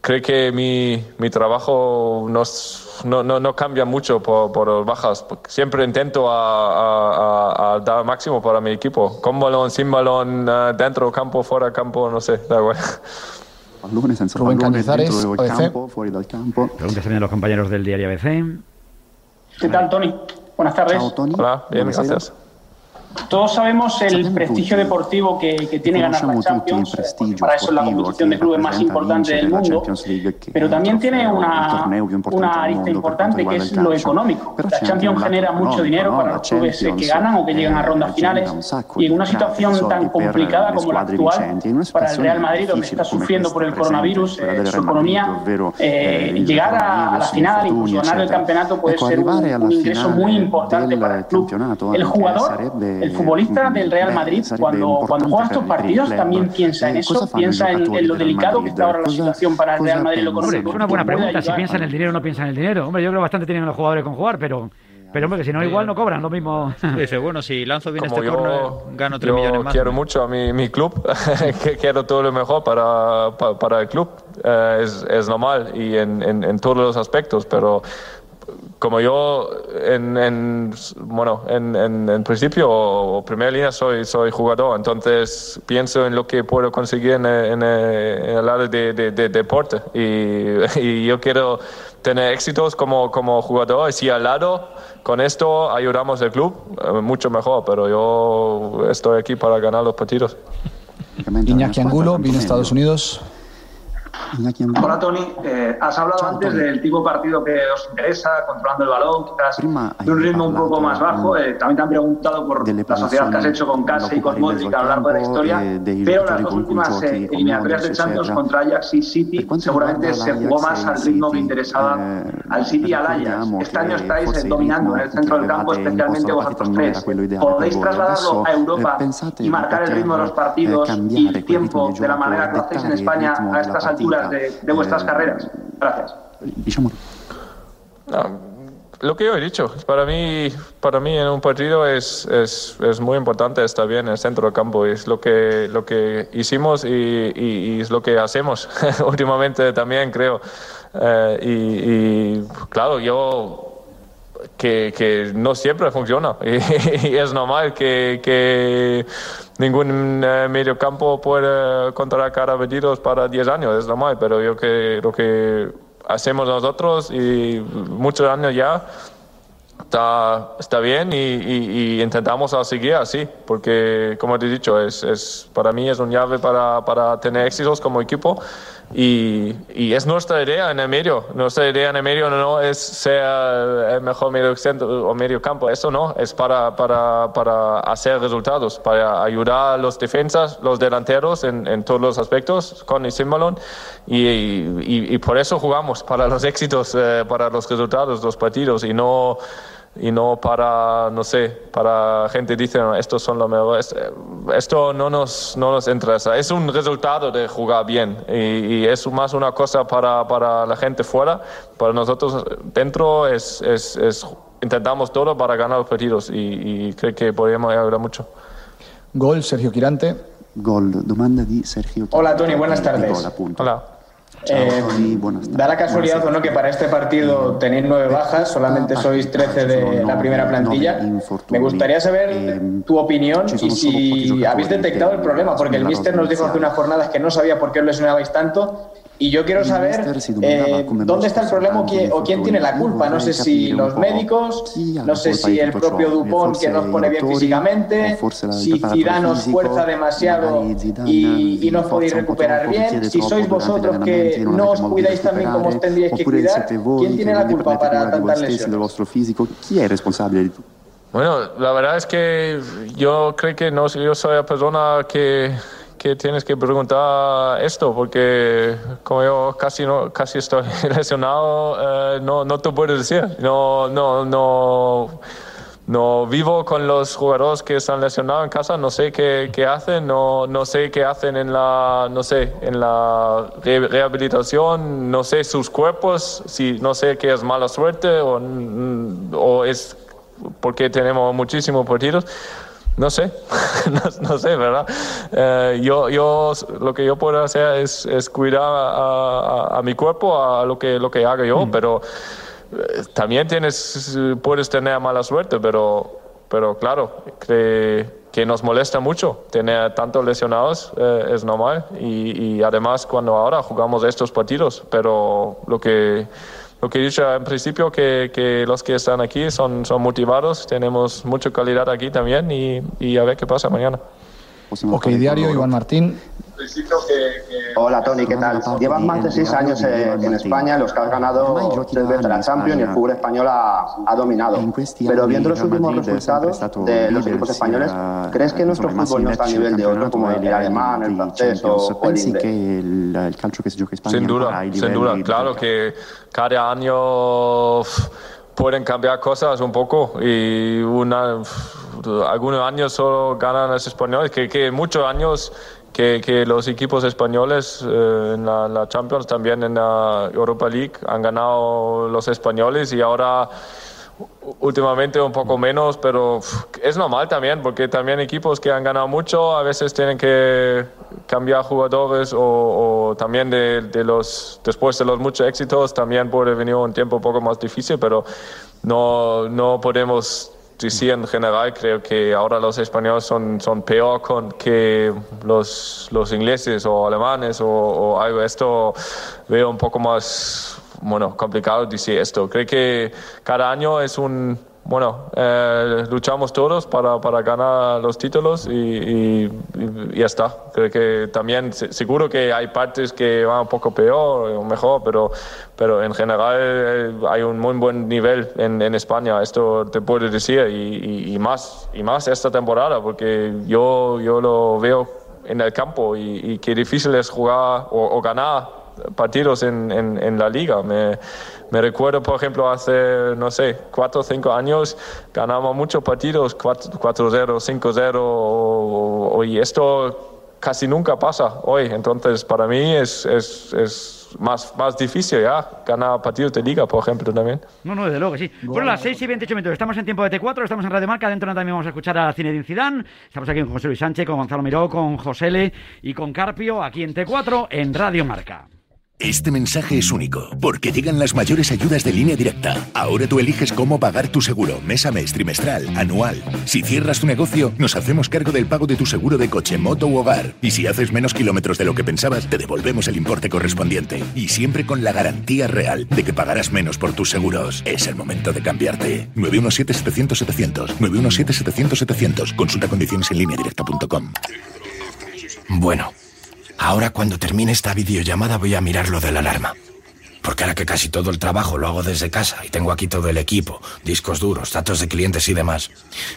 creo que mi, mi trabajo no, es- no, no, no cambia mucho por, por las bajas. Siempre intento a, a- a- a dar el máximo para mi equipo. Con balón, sin balón, eh, dentro del campo, fuera del campo, no sé, da igual. Rubén dentro del campo, campo. Preguntas también de los compañeros del diario ABC. ¿Qué tal, Tony? Buenas tardes. Tony. Hola, bien, gracias. Todos sabemos el prestigio deportivo que, que tiene ganar la Champions, prestigio para eso es la competición de clubes más importante del mundo, pero también tiene una, una arista importante que es lo económico. La Champions genera mucho dinero para los clubes que ganan o que llegan a rondas finales y en una situación tan complicada como la actual para el Real Madrid, donde está sufriendo por el coronavirus eh, su economía, eh, eh, llegar a, a la final, incluso ganar el campeonato puede ser un, un ingreso muy importante para el club. El jugador, el futbolista del Real Madrid, cuando, cuando juega estos partidos, también piensa en Eh, eso, piensa en, en lo del delicado que está ahora la situación para el Real Madrid y lo? Hombre, económico. es una buena pregunta. Si piensan en el dinero o no piensan en el dinero. Hombre, yo creo que bastante tienen los jugadores con jugar, pero, pero hombre, que si no, igual no cobran lo mismo. Dice, bueno, si lanzo bien Como este yo, corner, gano 3 yo millones más. quiero mucho a mi, mi club, que quiero todo lo mejor para, pa- para, el club. Eh, es, es normal y en, en, en todos los aspectos, pero como yo en, en, bueno, en, en, en principio o, o primera línea soy, soy jugador, entonces pienso en lo que puedo conseguir en, el- en el, en el lado de, de- de deporte y, y yo quiero tener éxitos como, como jugador y si al lado con esto ayudamos al club, eh, mucho mejor, pero yo estoy aquí para ganar los partidos. Iñaki Angulo, viene a Estados Unidos. Hola Tony, Eh, has hablado antes del tipo de partido que os interesa, controlando el balón, quizás de un ritmo un poco más bajo. Eh, también te han preguntado por la sociedad que has hecho con Kase y con Modric a lo largo de la historia, pero las dos últimas eh, eliminatorias de Champions contra Ajax y City seguramente se jugó más al ritmo que interesaba al City y al Ajax. Este año estáis eh, dominando en el centro del campo, especialmente vosotros tres. ¿Podéis trasladarlo a Europa y marcar el ritmo de los partidos y el tiempo de la manera que lo hacéis en España a estas alturas de, de vuestras carreras? Gracias. No, lo que yo he dicho, para mí, para mí en un partido es, es, es muy importante estar bien en el centro del campo. Es lo que, lo que hicimos y, y- y es lo que hacemos últimamente también, creo. Eh, y, y, claro, yo que, que no siempre funciona. Y, es normal que, que ningún eh, mediocampo puede contratar a pedidos para 10 años, es normal, pero yo que lo que hacemos nosotros y muchos años ya está, está bien y, y- y intentamos seguir así, porque como te he dicho, es, es, para mí es un llave para, para tener éxitos como equipo y, y es nuestra idea en el medio. Nuestra idea en el medio no es ser el mejor medio centro o medio campo, eso no, es para, para, para hacer resultados, para ayudar a los defensas, los delanteros en, en todos los aspectos, con y sin balón, y, y- y por eso jugamos, para los éxitos, eh, para los resultados, los partidos, y no y no para, no sé, para gente dice, no, estos son los mejores. Esto no nos, no nos interesa. Es un resultado de jugar bien y, y es más una cosa para, para, la gente fuera. Para nosotros dentro es, es, es intentamos todo para ganar los partidos y, y creo que podríamos ayudar mucho. Gol, Sergio Quirante. Gol, domanda di Sergio Hola Tony, buenas tardes. Hola. Eh, da la casualidad o no que para este partido tenéis nueve bajas, solamente sois 13 de la primera plantilla. Me gustaría saber tu opinión y si habéis detectado el problema, porque el míster nos dijo hace unas jornadas que no sabía por qué os lesionabais tanto y yo quiero saber eh, dónde está el problema o quién, tiene la culpa. No sé si los médicos, no sé si el propio Dupont que nos pone bien físicamente, si Zidane nos fuerza demasiado y, y no podéis recuperar bien, si sois vosotros que no os cuidáis también como os tendríais que cuidar, ¿quién tiene la culpa para tantas lesiones? ¿Quién es responsable? Bueno, la verdad es que yo creo que no yo soy la persona que que tienes que preguntar esto, porque como yo casi no casi estoy lesionado, eh, no, no te puedo decir. No, no, no, no vivo con los jugadores que están lesionados en casa, no sé qué, qué hacen, no, no sé qué hacen en la, no sé, en la rehabilitación, no sé sus cuerpos, si no sé qué es mala suerte o, o es porque tenemos muchísimos partidos. No sé, no, sé, ¿verdad? Eh, yo, yo, lo que yo puedo hacer es, es cuidar a, a, mi cuerpo, a lo que, lo que haga yo, pero eh, también tienes, puedes tener mala suerte, pero, pero claro, que, que nos molesta mucho tener tantos lesionados, eh, es normal, y, y además cuando ahora jugamos estos partidos, pero lo que lo que he dicho en principio, que, que los que están aquí son, son motivados, tenemos mucha calidad aquí también y, y a ver qué pasa mañana. Ok, diario, Iván Martín. Hola Tony, ¿qué tal? Llevas más de seis años en España, los que has ganado tres veces la Champions y el fútbol español ha, ha dominado. Pero viendo los últimos resultados de los equipos españoles, ¿crees que nuestro fútbol no está a nivel de otro como el alemán, el francés o el inglés? Sin duda, sin duda. Claro que cada año pueden cambiar cosas un poco y una, algunos años solo ganan los españoles, que, que muchos años que, que, los equipos españoles eh, en la, la, Champions, también en la Europa League, han ganado los españoles y ahora últimamente un poco menos, pero es normal también, porque también equipos que han ganado mucho a veces tienen que cambiar jugadores o, o también de, de, los, después de los muchos éxitos también puede venir un tiempo un poco más difícil, pero no, no podemos decir en general, creo que ahora los españoles son, son peor con que los, los ingleses o alemanes o, o algo. Esto veo un poco más bueno, complicado decir esto. Creo que cada año es un, bueno, eh, luchamos todos para, para, ganar los títulos y, y, ya está. Creo que también seguro que hay partes que van un poco peor o mejor, pero, pero en general eh, hay un muy buen nivel en, España, esto te puedo decir, y, más, y más esta temporada, porque yo, yo lo veo en el campo y, qué difícil es jugar o, ganar partidos en, en, la liga. Me, recuerdo, por ejemplo, hace, no sé, cuatro o cinco años ganamos muchos partidos, 4-0, 5-0, y esto casi nunca pasa hoy. Entonces, para mí es, es, es más, más difícil ya ganar partidos de liga, por ejemplo, también. No, no, desde luego que sí. Bueno, las 6 y 28 minutos. Estamos en tiempo de T4, estamos en Radio Marca. Dentro también vamos a escuchar a Zinedine Zidane. Estamos aquí con José Luis Sánchez, con Gonzalo Miró, con José L y con Carpio, aquí en T4, en Radio Marca. Este mensaje es único, porque llegan las mayores ayudas de línea directa. Ahora tú eliges cómo pagar tu seguro, mes a mes, trimestral, anual. Si cierras tu negocio, nos hacemos cargo del pago de tu seguro de coche, moto u hogar. Y si haces menos kilómetros de lo que pensabas, te devolvemos el importe correspondiente. Y siempre con la garantía real de que pagarás menos por tus seguros. Es el momento de cambiarte. 917-700-700. 917-700-700. Consulta condiciones en línea directa.com. Bueno. Ahora cuando termine esta videollamada voy a mirar lo de la alarma. Porque ahora que casi todo el trabajo lo hago desde casa y tengo aquí todo el equipo, discos duros, datos de clientes y demás,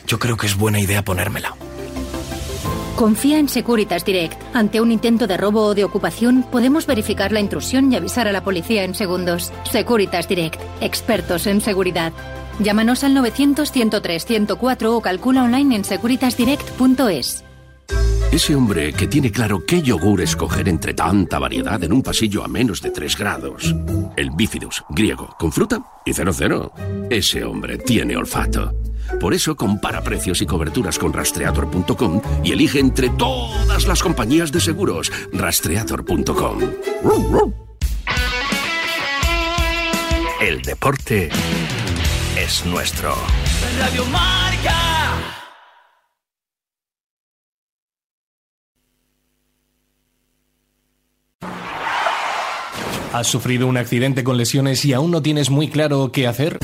yo creo que es buena idea ponérmela. Confía en Securitas Direct. Ante un intento de robo o de ocupación, podemos verificar la intrusión y avisar a la policía en segundos. Securitas Direct. Expertos en seguridad. Llámanos al 900-103-104 o calcula online en securitasdirect.es. Ese hombre que tiene claro qué yogur escoger entre tanta variedad en un pasillo a menos de 3 grados. El bifidus, griego, con fruta y 00. Ese hombre tiene olfato. Por eso compara precios y coberturas con rastreator.com y elige entre todas las compañías de seguros. Rastreator.com. El deporte es nuestro. Radio Marca. ¿Has sufrido un accidente con lesiones y aún no tienes muy claro qué hacer?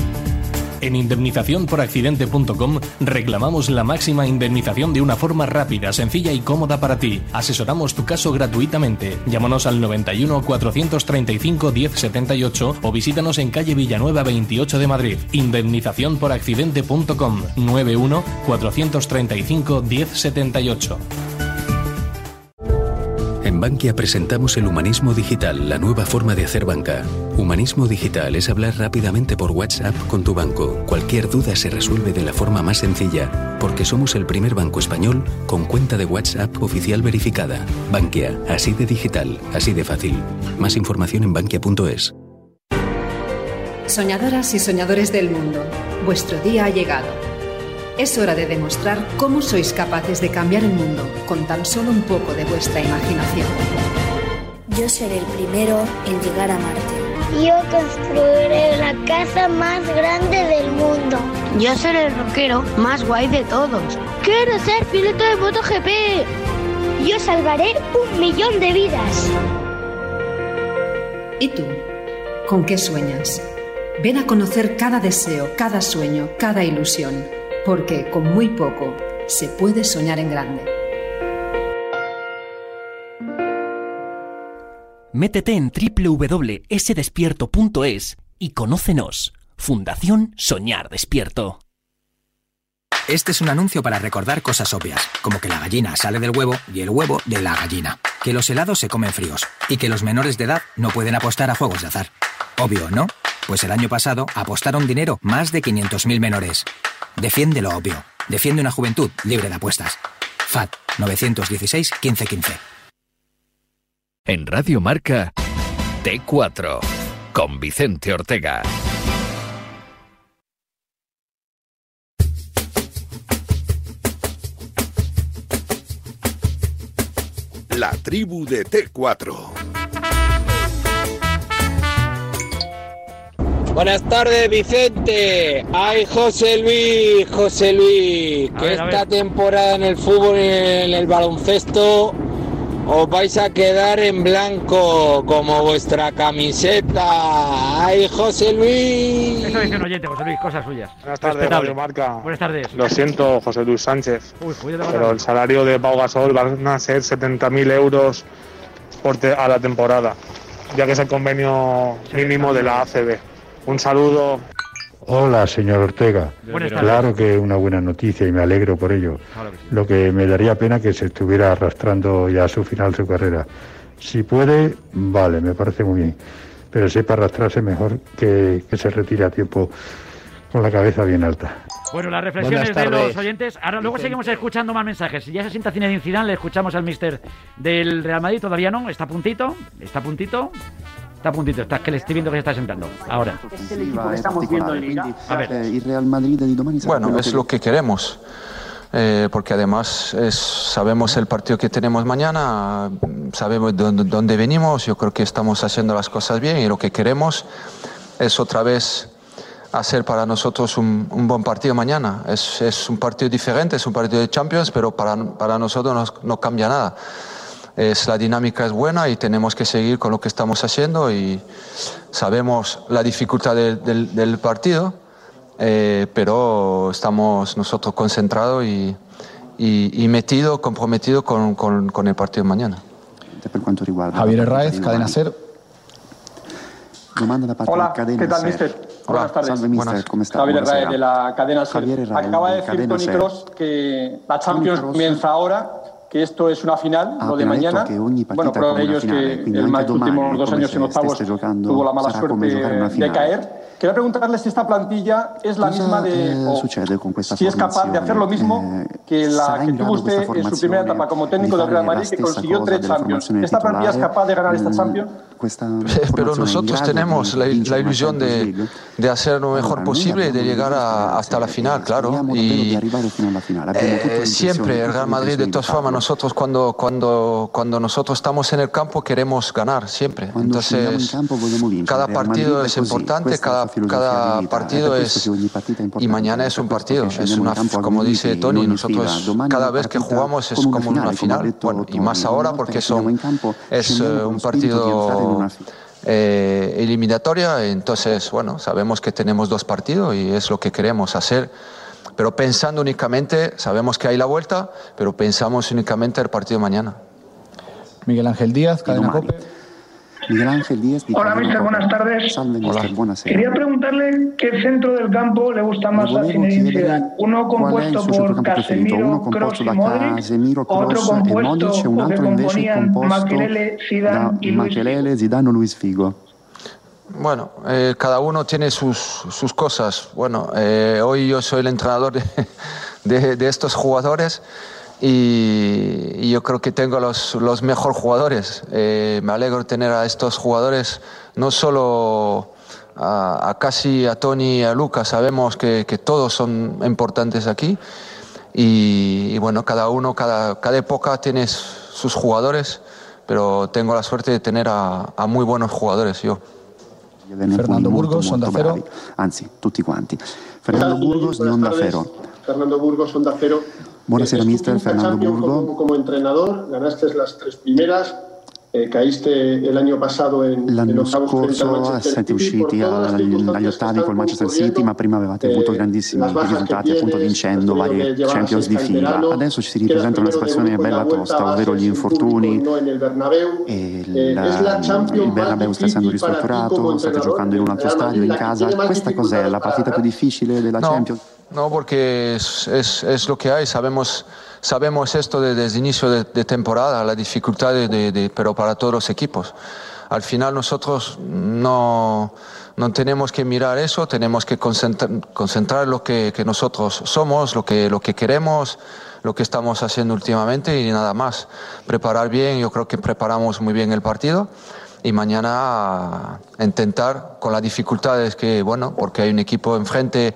En indemnizaciónporaccidente.com reclamamos la máxima indemnización de una forma rápida, sencilla y cómoda para ti. Asesoramos tu caso gratuitamente. Llámanos al 91 435 1078 o visítanos en calle Villanueva 28 de Madrid. Indemnizaciónporaccidente.com 91 435 1078. En Bankia presentamos el humanismo digital, la nueva forma de hacer banca. Humanismo digital es hablar rápidamente por WhatsApp con tu banco. Cualquier duda se resuelve de la forma más sencilla, porque somos el primer banco español con cuenta de WhatsApp oficial verificada. Bankia, así de digital, así de fácil. Más información en bankia.es. Soñadoras y soñadores del mundo, vuestro día ha llegado. Es hora de demostrar cómo sois capaces de cambiar el mundo con tan solo un poco de vuestra imaginación. Yo seré el primero en llegar a Marte. Yo construiré la casa más grande del mundo. Yo seré el rockero más guay de todos. Quiero ser piloto de MotoGP. Yo salvaré un millón de vidas. ¿Y tú? ¿Con qué sueñas? Ven a conocer cada deseo, cada sueño, cada ilusión, porque con muy poco se puede soñar en grande. Métete en www.sdespierto.es y conócenos. Fundación Soñar Despierto. Este es un anuncio para recordar cosas obvias, como que la gallina sale del huevo y el huevo de la gallina, que los helados se comen fríos y que los menores de edad no pueden apostar a juegos de azar. Obvio, ¿no? Pues el año pasado apostaron dinero más de 500.000 menores. Defiende lo obvio. Defiende una juventud libre de apuestas. FAT 916 1515. En Radio Marca, T4, con Vicente Ortega. La tribu de T4. Buenas tardes, Vicente. Ay, José Luis, José Luis, que esta temporada en el fútbol y en el baloncesto os vais a quedar en blanco como vuestra camiseta. ¡Ay, José Luis! Eso dice un oyente, José Luis, cosas suyas. Buenas tardes, Marca. Buenas tardes. Lo siento, José Luis Sánchez. Uy, pero el salario de Pau Gasol van a ser 70.000 euros por te- a la temporada, ya que es el convenio mínimo de la ACB. Un saludo. Hola, señor Ortega. Buenas tardes. Claro que es una buena noticia y me alegro por ello. Lo que me daría pena que se estuviera arrastrando ya a su final su carrera. Si puede, vale, me parece muy bien. Pero sepa arrastrarse mejor que, que se retire a tiempo con la cabeza bien alta. Bueno, las reflexiones de los oyentes. Ahora luego Vicente. seguimos escuchando más mensajes. Si ya se sienta Zinedine Zidane, le escuchamos al mister del Real Madrid. Todavía no, está a puntito, está a puntito, está a puntito. Está, que le estoy viendo que se está sentando. Ahora. Es el equipo que estamos viendo en Liga. A ver. Il Real Madrid sarà Bueno, es lo que queremos, eh, porque además es- sabemos el partido que tenemos mañana, sabemos de dónde, dónde venimos, yo creo que estamos haciendo las cosas bien y lo que queremos es otra vez hacer para nosotros un, un buen partido mañana. Es, es un partido diferente, es un partido de Champions, pero para, para nosotros no, no cambia nada. Es, la dinámica es buena y tenemos que seguir con lo que estamos haciendo y sabemos la dificultad del- del- del partido eh, pero estamos nosotros concentrados y, y, y metidos, comprometidos con, con- con el partido de mañana. Javier di Cadena. Ser. Hola, ¿qué tal, mister? Buenas tardes. Salve, mister, Buenas. come sta? Javier. Herráez de la cadena SER. Acaba de de decir Tony. Kroos que la Champions comienza ahora que esto es una final, lo de mañana. Bueno, prueba de ello es que el los últimos dos años en octavos tuvo la mala suerte de caer. Quería preguntarle si esta plantilla es la misma de. si es capaz de hacer lo mismo que la que tuvo usted en su primera etapa como técnico del Real Madrid, que consiguió tres Champions. ¿Esta plantilla es capaz de ganar esta Champions? Pero nosotros tenemos la, ilusión de, de, hacer lo mejor posible y de llegar hasta la final, claro. Y eh, siempre el Real Madrid, de todas formas, nosotros cuando, cuando, cuando nosotros estamos en el campo queremos ganar, siempre. Entonces, cada partido es importante, cada, cada partido es... Y mañana es un partido, es una, como dice Tony, nosotros cada vez que jugamos es como una final. Bueno, y más ahora porque son, es eh, un partido eh, eliminatoria, entonces, bueno, sabemos que tenemos dos partidos y es lo que queremos hacer. Pero pensando únicamente, sabemos que hay la vuelta, pero pensamos únicamente el partido mañana. Miguel Ángel Díaz, Cadena Cope. Miguel Ángel Díaz. Hola, mister, buenas tardes. Hola. Quería preguntarle qué centro del campo le gusta más a Zinedine. Uno compuesto por Casemiro, Kroos y Modric, otro compuesto un altro invece composto Zidane y Luis Zidane Luis Figo. Bueno, eh, cada uno tiene sus, sus cosas. Bueno, eh, hoy yo soy el entrenador de, de, de estos jugadores y, yo creo que tengo los, los mejores jugadores. Eh, me alegro de tener a estos jugadores, no solo a, casi a Tony y a Lucas, sabemos que, que todos son importantes aquí. Y, bueno, cada uno, cada, cada época tiene sus jugadores, pero tengo la suerte de tener a, a muy buenos jugadores yo. Fernando Burgos, Onda Cero. Anzi, tutti quanti. Fernando Burgos de Onda Cero. Fernando Burgos, Onda Cero. Buonasera mister Fernando Burgo. Como, como, entrenador, ganaste las tres primeras, eh, caíste el año pasado en, L'anno scorso siete usciti dagli ottavi col Manchester City, ma prima avevate eh, avuto grandissimi risultati appunto vincendo varie Champions di fila. Adesso ci si ripresenta una situazione bella tosta, ovvero gli infortuni. E il, eh, il Bernabeu sta essendo ristrutturato, state giocando in un altro stadio in casa. Questa cos'è? La partita più difficile della Champions? No, porque es, es, es, lo que hay. Sabemos, sabemos esto desde inicio de, de temporada, la dificultad, de, de, pero para todos los equipos. Al final nosotros no, no tenemos que mirar eso, tenemos que concentrar, concentrar lo que, que, nosotros somos, lo que, lo que queremos, lo que estamos haciendo últimamente y nada más. Preparar bien, yo creo que preparamos muy bien el partido y mañana intentar con las dificultades que, bueno, porque hay un equipo enfrente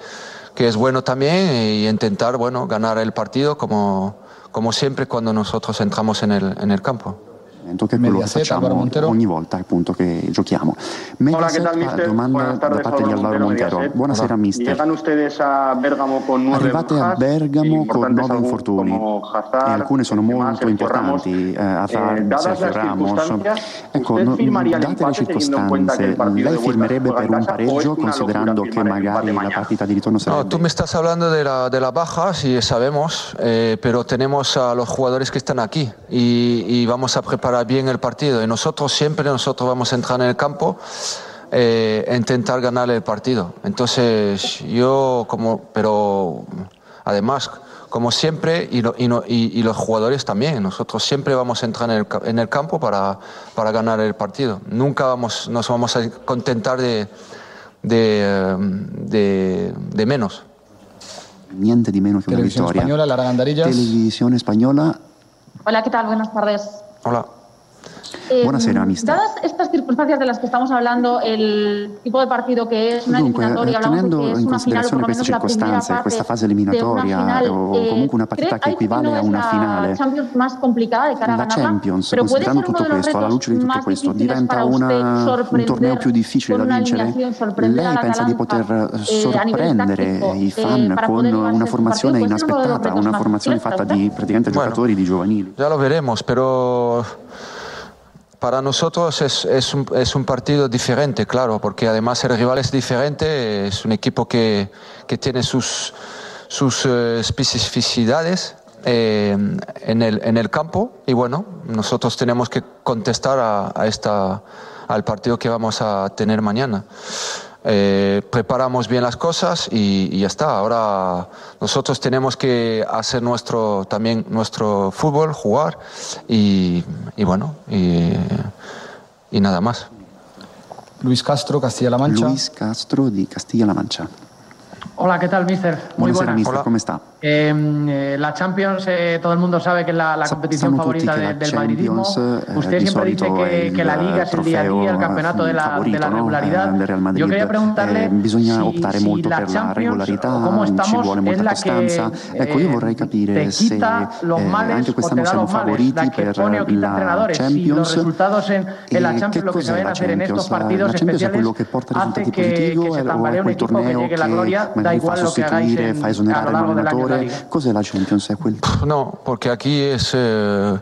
que es bueno también y intentar bueno, ganar el partido como, como siempre cuando nosotros entramos en el, en el campo. Che quello che facciamo ogni volta appunto che giochiamo. Mediaset Hola, fa domanda da parte di Alvaro Montero. Buonasera mister. Arrivate a Bergamo con nove infortuni. e alcune sono molto importanti, eh, Hazard, eh, Sergio Ramos. Ecco, no, date le circostanze, lei firmerebbe per un pareggio considerando che magari la partita di ritorno sarebbe... No, tú me estás hablando de la, de la baja, sí sabemos, eh, pero tenemos a los jugadores que están aquí y, y vamos a preparar bien el partido. Y nosotros siempre nosotros vamos a entrar en el campo eh, e intentar ganar el partido. Entonces yo como, pero además como siempre y, y, y, los jugadores también, nosotros siempre vamos a entrar en el, en el campo para, para, ganar el partido. Nunca vamos, nos vamos a contentar de, de, de, de menos. Niente di meno que una Televisión victoria. Española, Lara Gandarillas. Televisión española. Hola, ¿qué tal? Buenas tardes. Hola. Eh, Buonasera, mister. Dadas estas circunstancias de las que estamos hablando, el tipo de partido que es una Dunque, eliminatoria, tenendo que es in una final, considerazione queste circostanze, questa fase eliminatoria final, o eh, comunque una partita che equivale a una finale, la Champions más complicada de cara la a ganarla, Champions, pero puede considerando ser uno tutto de los questo, alla luce di retos tutto más questo, difíciles diventa para usted una, un sorprender torneo più difficile con da una vincere? alineación, sorprender Lei al pensa di Atalanta, poter eh, a nivel sorprendere táctico, i eh, fan para con poder llevarse una su formazione partido? Puede ser uno de los inaspettata, retos una más formazione difíciles fatta para di usted? praticamente Bueno. giocatori di giovanili? Ya lo veremos, pero para nosotros es, es, un, es, un, partido diferente, claro, porque además el rival es diferente, es un equipo que, tiene sus, sus uh, especificidades eh, en, el, en, el, campo y bueno, nosotros tenemos que contestar a esta, al partido que vamos a tener mañana. Eh, preparamos bien las cosas y, ya está. Ahora nosotros tenemos que hacer nuestro también nuestro fútbol, jugar y, bueno y, y nada más. Luis Castro, Castilla-La Mancha. Luis Castro de Castilla-La Mancha. Hola, ¿qué tal, mister? Muy buenas. Mister, ¿cómo está? Eh, la Champions, eh, todo el mundo sabe que es la, competición favorita del madridismo. Eh, Usted siempre dice que, la Liga es el día a día, el campeonato de la, de la regularidad. Yo quería preguntarle optare molto per la regolarità, ci vuole molta costanza. Ecco, io vorrei capire se anche quest'anno siamo favoriti per la Champions e che cos'è la Champions? La Champions è quello che porta risultati positivi o è quel torneo che magari fa sostituire, fa esonerare l'allenatore Cos'è la Champions? No, porque aquí es... Eh,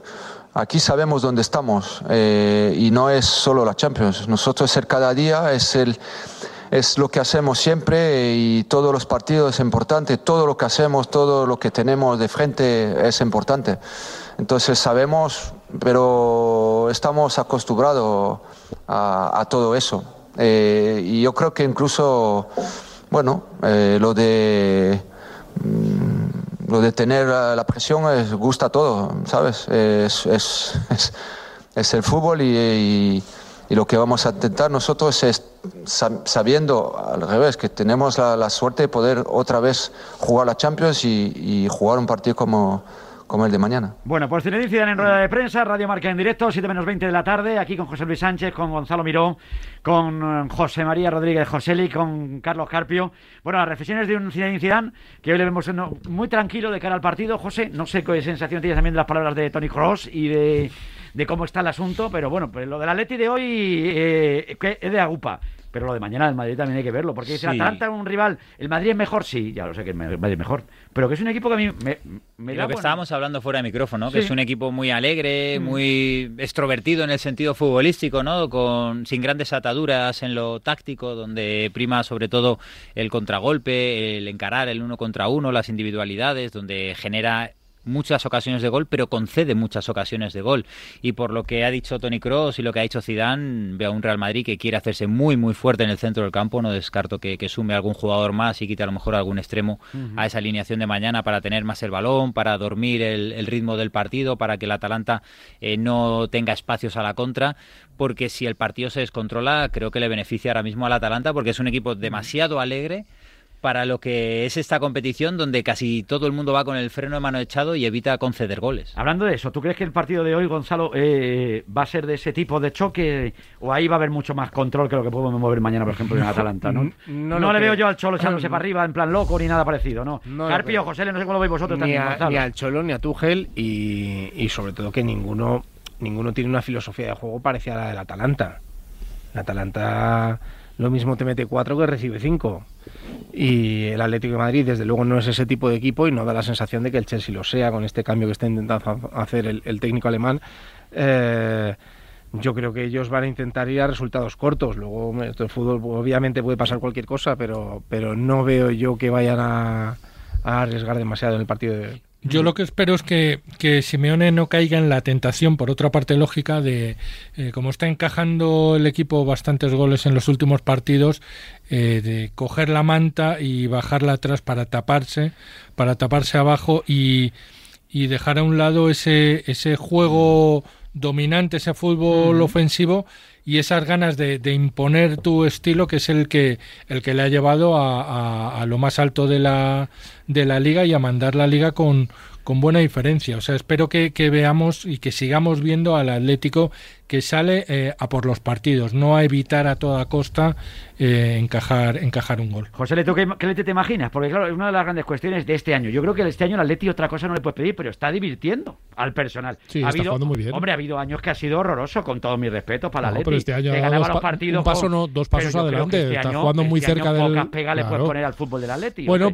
aquí sabemos dónde estamos eh, y no es solo la Champions. Nosotros ser cada día es el es lo que hacemos siempre y todos los partidos es importante, todo lo que hacemos, todo lo que tenemos de frente es importante. Entonces sabemos, pero estamos acostumbrados a, todo eso. Eh, y yo creo que incluso, bueno, lo de Mm, lo de tener la presión es, gusta todo, ¿sabes? Es, es, es, el fútbol y, y, lo que vamos a intentar nosotros es sabiendo al revés que tenemos la, suerte de poder otra vez jugar la Champions y, y jugar un partido como, como el de mañana. Bueno, pues Zinedine Zidane en rueda de prensa, Radio Marca en directo, 7 menos 20 de la tarde, aquí con José Luis Sánchez, con Gonzalo Miró, con eh, José María Rodríguez Joseli, con Carlos Carpio. Bueno, las reflexiones de un Zinedine Zidane, que hoy le vemos muy tranquilo de cara al partido. José, no sé qué sensación tienes también de las palabras de Tony Cross y de, cómo está el asunto, pero bueno, pues lo del Atleti de hoy eh, es de agupa. Pero lo de mañana del Madrid también hay que verlo, porque si el Atalanta es un rival, el Madrid es mejor, sí, ya lo sé que el Madrid es mejor, pero que es un equipo que a mí me, me Lo que estábamos hablando fuera de micrófono, que es un equipo muy alegre, mm. muy extrovertido en el sentido futbolístico, ¿no? Con, sin grandes ataduras en lo táctico, donde prima sobre todo el contragolpe, el encarar el uno contra uno, las individualidades, donde genera muchas ocasiones de gol, pero concede muchas ocasiones de gol. Y por lo que ha dicho Tony Cross y lo que ha dicho Zidane, veo a un Real Madrid que quiere hacerse muy muy fuerte en el centro del campo. No descarto que, sume algún jugador más y quite a lo mejor algún extremo a esa alineación de mañana para tener más el balón, para dormir el, ritmo del partido, para que el Atalanta eh, no tenga espacios a la contra. Porque si el partido se descontrola, creo que le beneficia ahora mismo al Atalanta porque es un equipo demasiado alegre para lo que es esta competición donde casi todo el mundo va con el freno de mano echado y evita conceder goles. Hablando de eso, ¿tú crees que el partido de hoy, Gonzalo, eh, va a ser de ese tipo de choque o ahí va a haber mucho más control que lo que podemos mover mañana, por ejemplo, en Atalanta? No, no, le veo yo al Cholo echándose para arriba en plan loco ni nada parecido, ¿no? Carpio, José, no sé cómo lo veis vosotros ni, ni al Cholo ni a Tuchel y, y sobre todo que ninguno, ninguno tiene una filosofía de juego parecida a la del Atalanta. El Atalanta lo mismo te mete cuatro que recibe cinco. Y el Atlético de Madrid, desde luego, no es ese tipo de equipo y no da la sensación de que el Chelsea lo sea con este cambio que está intentando hacer el, técnico alemán. Eh, yo creo que ellos van a intentar ir a resultados cortos. Luego, el fútbol obviamente puede pasar cualquier cosa, pero, pero no veo yo que vayan a, arriesgar demasiado en el partido de. Yo lo que espero es que, que, Simeone no caiga en la tentación, por otra parte lógica, de eh, como está encajando el equipo bastantes goles en los últimos partidos, eh, de coger la manta y bajarla atrás para taparse, para taparse abajo y, y dejar a un lado ese, ese juego dominante, ese fútbol ofensivo y esas ganas de, de, imponer tu estilo que es el que el que le ha llevado a, a, lo más alto de la de la liga y a mandar la liga con, con buena diferencia. O sea, espero que, veamos y que sigamos viendo al Atlético que sale eh, a por los partidos, no a evitar a toda costa eh, encajar, encajar un gol. José Leto, ¿qué, ¿qué te imaginas? Porque claro, es una de las grandes cuestiones de este año. Yo creo que este año el Atlético otra cosa no le puedes pedir, pero está divirtiendo al personal. Sí, ha está jugando muy bien. Hombre, ha habido años que ha sido horroroso, con todo mi respeto para el Atlético. Pero este año ganaba los partidos un paso, no, dos pasos adelante. Este está jugando muy este cerca del. Pocas pegas le puedes poner al fútbol del Atlético. Bueno,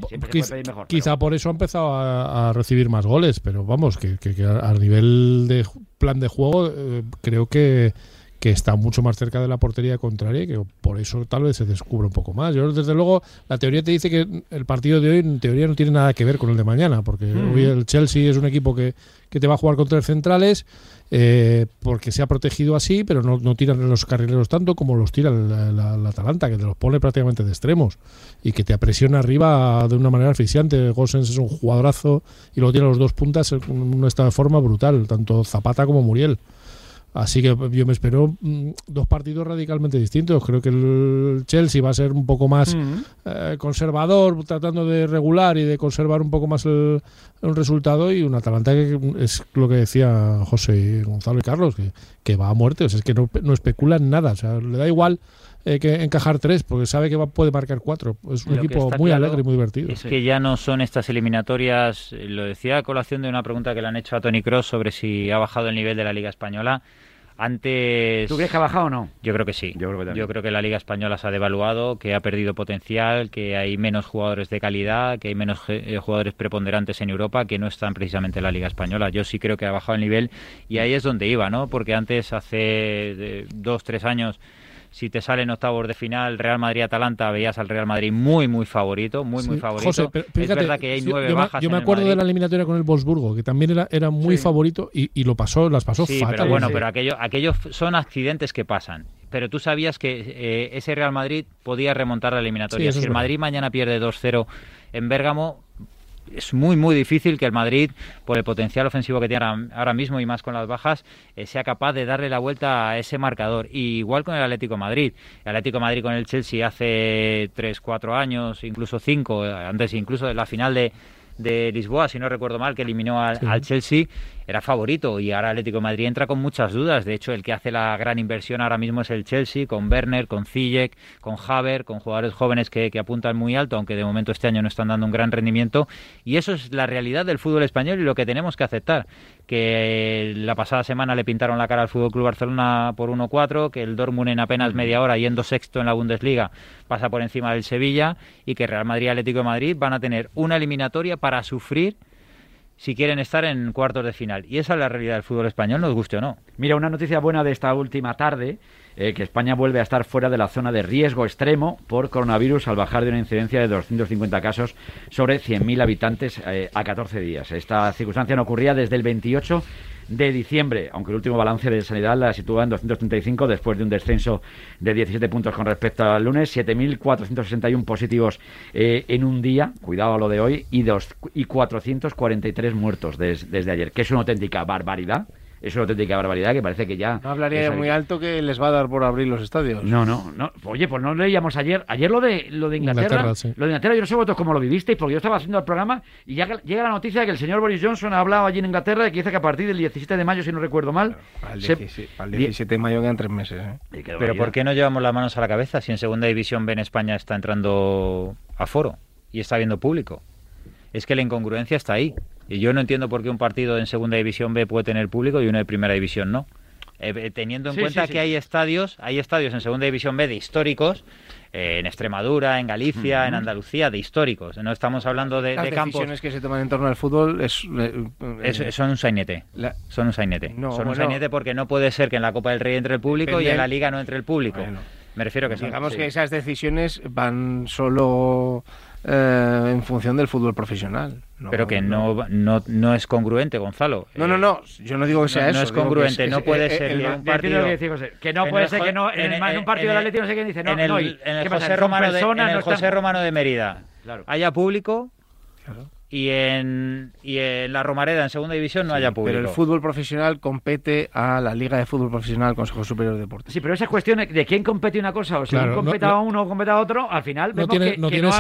quizá, por eso ha empezado a, recibir más goles, pero vamos, que, que, a nivel de plan de juego, eh, creo que que está mucho más cerca de la portería contraria y que por eso tal vez se descubre un poco más. Yo, desde luego, la teoría te dice que el partido de hoy en teoría no tiene nada que ver con el de mañana, porque hoy el Chelsea es un equipo que, que te va a jugar con tres centrales eh, porque se ha protegido así, pero no, tiran los carrileros tanto como los tira la, Atalanta, que te los pone prácticamente de extremos y que te apresiona arriba de una manera asfixiante. Gosens es un jugadorazo y luego tiene los dos puntas en un estado forma brutal, tanto Zapata como Muriel. Así que yo me espero mm, dos partidos radicalmente distintos. Creo que el Chelsea va a ser un poco más eh, conservador, tratando de regular y de conservar un poco más el, resultado. Y un Atalanta que es lo que decía José Gonzalo y Carlos, que, va a muerte. O sea, es que no, no especulan nada. O sea, le da igual eh, que encajar tres, porque sabe que puede marcar cuatro. Es un equipo muy alegre y muy divertido. Es que ya no son estas eliminatorias, lo decía a colación de una pregunta que le han hecho a Tony Cross sobre si ha bajado el nivel de la Liga Española. Antes. ¿Tú crees que ha bajado o no? Yo creo que sí. Yo creo que, la Liga Española se ha devaluado, que ha perdido potencial, que hay menos jugadores de calidad, que hay menos eh, jugadores preponderantes en Europa que no están precisamente en la Liga Española. Yo sí creo que ha bajado el nivel y ahí es donde iba, ¿no? Porque antes, hace dos, tres años si te sale en octavos de final Real Madrid-Atalanta, veías al Real Madrid muy, muy favorito, muy, muy favorito. es verdad que hay nueve yo, bajas. Yo me acuerdo de la eliminatoria con el Wolfsburgo, que también era, era muy favorito y, lo pasó, las pasó sí, Pero bueno, pero aquello, aquellos son accidentes que pasan. Pero tú sabías que eh, ese Real Madrid podía remontar la eliminatoria. si el Madrid mañana pierde 2-0 en Bérgamo, es muy, muy difícil que el Madrid, por el potencial ofensivo que tiene ahora mismo y más con las bajas, eh, sea capaz de darle la vuelta a ese marcador. igual con el Atlético Madrid. El Atlético Madrid con el Chelsea hace 3, 4 años, incluso 5, eh, antes incluso de la final de, de Lisboa, si no recuerdo mal, que eliminó al, al Chelsea era favorito y ahora Atlético de Madrid entra con muchas dudas. De hecho, el que hace la gran inversión ahora mismo es el Chelsea, con Werner, con Ziyech, con Haver, con jugadores jóvenes que, apuntan muy alto, aunque de momento este año no están dando un gran rendimiento. Y eso es la realidad del fútbol español y lo que tenemos que aceptar. Que la pasada semana le pintaron la cara al Fútbol Club Barcelona por 1-4, que el Dortmund en apenas media hora, yendo sexto en la Bundesliga, pasa por encima del Sevilla y que Real Madrid y Atlético de Madrid van a tener una eliminatoria para sufrir si quieren estar en cuartos de final. Y esa es la realidad del fútbol español, nos guste o no. Mira, una noticia buena de esta última tarde, eh, que España vuelve a estar fuera de la zona de riesgo extremo por coronavirus al bajar de una incidencia de 250 casos sobre 100.000 habitantes eh, a 14 días. Esta circunstancia no ocurría desde el 28 de diciembre, aunque el último balance de sanidad la sitúa en 235 después de un descenso de 17 puntos con respecto al lunes, 7.461 positivos eh, en un día, cuidado a lo de hoy, y, dos, y 443 muertos desde ayer, que es una auténtica barbaridad es una auténtica barbaridad que parece que ya... No hablaría muy alto que les va a dar por abrir los estadios. No, no, no. Oye, pues no leíamos ayer, ayer lo de lo de Inglaterra, lo de Inglaterra, yo no sé vosotros cómo lo vivisteis, porque yo estaba haciendo el programa y ya llega la noticia de que el señor Boris Johnson ha hablado allí en Inglaterra y que dice que a partir del 17 de mayo, si no recuerdo mal... al, 17, de mayo quedan tres meses. ¿eh? Pero ¿por qué no llevamos las manos a la cabeza si en Segunda División B en España está entrando a foro y está viendo público? Es que la incongruencia está ahí. Y yo no entiendo por qué un partido en Segunda División B puede tener público y uno de Primera División no. Eh, eh, teniendo en cuenta que hay estadios, hay estadios en Segunda División B de históricos, eh, en Extremadura, en Galicia, en Andalucía, de históricos. No estamos hablando de, Las decisiones que se toman en torno al fútbol es, son un sainete. Son un sainete. son un sainete porque no puede ser que en la Copa del Rey entre el público y en la Liga no entre el público. Me refiero que Digamos que esas decisiones van solo en función del fútbol profesional. Pero que no, no, no es congruente, Gonzalo. No, no, no, yo no digo que sea eso. No es congruente, no puede eh, ser un partido... Que, no puede ser que no, en, más de un partido de Atlético no sé quién dice, no, en el, en el José, Romano de, en el José Romano de Mérida haya público... Claro y en, y en la Romareda en segunda división no haya público. Pero el fútbol profesional compete a la Liga de Fútbol Profesional Consejo Superior de Deportes. Sí, pero esa cuestión de quién compete una cosa o si compete a uno o compete a otro, al final no tiene, no, tiene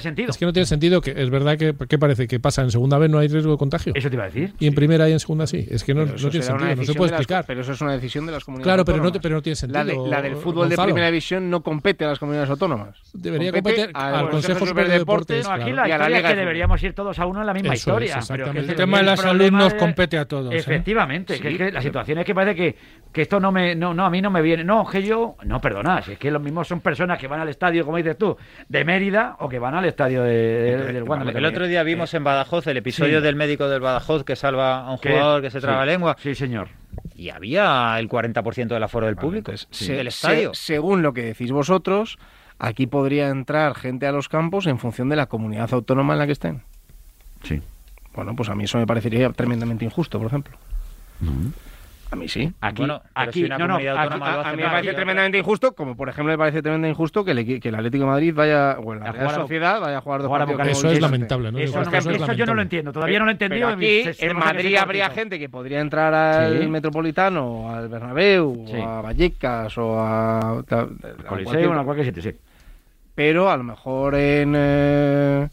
sentido. Es que no tiene sentido, que es verdad que, parece que pasa en segunda vez no hay riesgo de contagio. Eso te iba a decir. Y en primera y en segunda sí. Es que no, tiene sentido, no se puede explicar. pero eso es una decisión de las comunidades Claro, pero no, pero no tiene sentido. La, del fútbol de primera división no compete a las comunidades autónomas. Debería competir al, Consejo Superior de Deportes. aquí la historia es que deberíamos ir todos a uno en la misma historia el tema de los alumnos compete a todos. ¿eh? Efectivamente, que, la situación es que parece que, que esto no me, no, no, a mí no me viene. No, que yo, no, perdona, si es que los mismos son personas que van al estadio, como dices tú, de Mérida o que van al estadio de, del Wanda. El otro día vimos en Badajoz el episodio del médico del Badajoz que salva a un jugador que se traba lengua. Sí, señor y había el 40% del aforo del público del estadio. según lo que decís vosotros, aquí podría entrar gente a los campos en función de la comunidad autónoma en la que estén. Sí. Bueno, pues a mí eso me parecería tremendamente injusto, por ejemplo. A mí sí. Aquí, aquí no, no, a, mí me parece tremendamente injusto, como por ejemplo me parece tremendamente injusto que el, que el Atlético de Madrid vaya, o la Real Sociedad vaya a jugar dos partidos. Eso es lamentable, ¿no? Eso, yo no lo entiendo, todavía no lo he entendido. aquí, en Madrid habría gente que podría entrar al Metropolitano, al Bernabéu, o a Vallecas, o a... Coliseo, a cualquier sitio, sí. Pero a lo mejor en... Eh,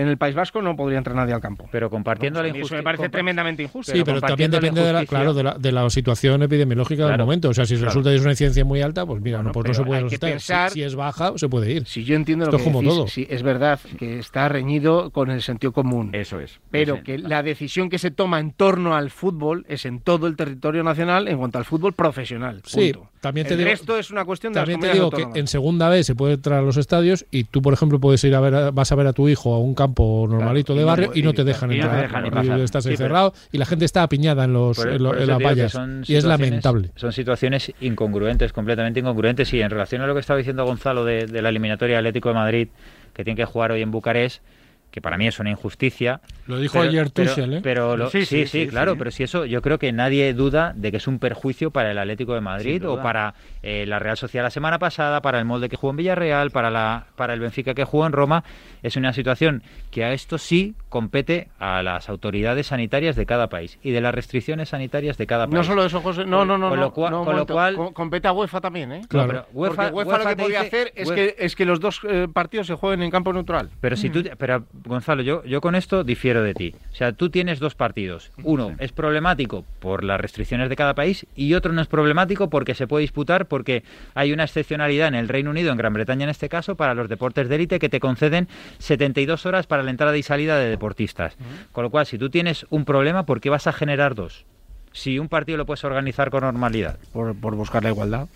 en el País Vasco no podría entrar nadie al campo. Pero compartiendo la injusticia. Eso me parece tremendamente injusto. Sí, pero, también depende de la, claro, de la, de la situación epidemiológica del momento. O sea, si resulta que es una incidencia muy alta, pues mira, no, pues no se puede asustar. Si, es baja, se puede ir. Si yo entiendo lo que es como todo. Sí, es verdad que está reñido con el sentido común. Eso es. Pero que la decisión que se toma en torno al fútbol es en todo el territorio nacional en cuanto al fútbol profesional. Sí, también te el digo, resto es una cuestión de También te digo que en segunda vez se puede entrar a los estadios y tú, por ejemplo, puedes ir a ver, vas a ver a tu hijo a un campo normalito de barrio y no te dejan entrar. Y estás encerrado y la gente está apiñada en, los, en, las vallas. Y es lamentable. Son situaciones incongruentes, completamente incongruentes. Y en relación a lo que estaba diciendo Gonzalo de, de la eliminatoria Atlético de Madrid, que tiene que jugar hoy en Bucarest, que para mí es una injusticia. Lo dijo ayer Tuchel, ¿eh? Pero sí, sí, sí, claro, pero si eso yo creo que nadie duda de que es un perjuicio para el Atlético de Madrid o para eh, la Real Sociedad la semana pasada, para el molde que jugó en Villarreal, para la para el Benfica que jugó en Roma, es una situación que a esto sí compete a las autoridades sanitarias de cada país y de las restricciones sanitarias de cada país. No solo eso, José, no, no, no, con lo cual, con lo cual compete a UEFA también, ¿eh? Claro. UEFA, UEFA, lo que podía hacer es que es que los dos eh, partidos se jueguen en campo neutral. Pero si tú pero Gonzalo, yo, yo con esto difiero de ti. O sea, tú tienes dos partidos. Uno es problemático por las restricciones de cada país y otro no es problemático porque se puede disputar porque hay una excepcionalidad en el Reino Unido, en Gran Bretaña en este caso, para los deportes de élite que te conceden 72 horas para la entrada y salida de deportistas. Con lo cual, si tú tienes un problema, ¿por qué vas a generar dos? Si un partido lo puedes organizar con normalidad. Por, por buscar la igualdad.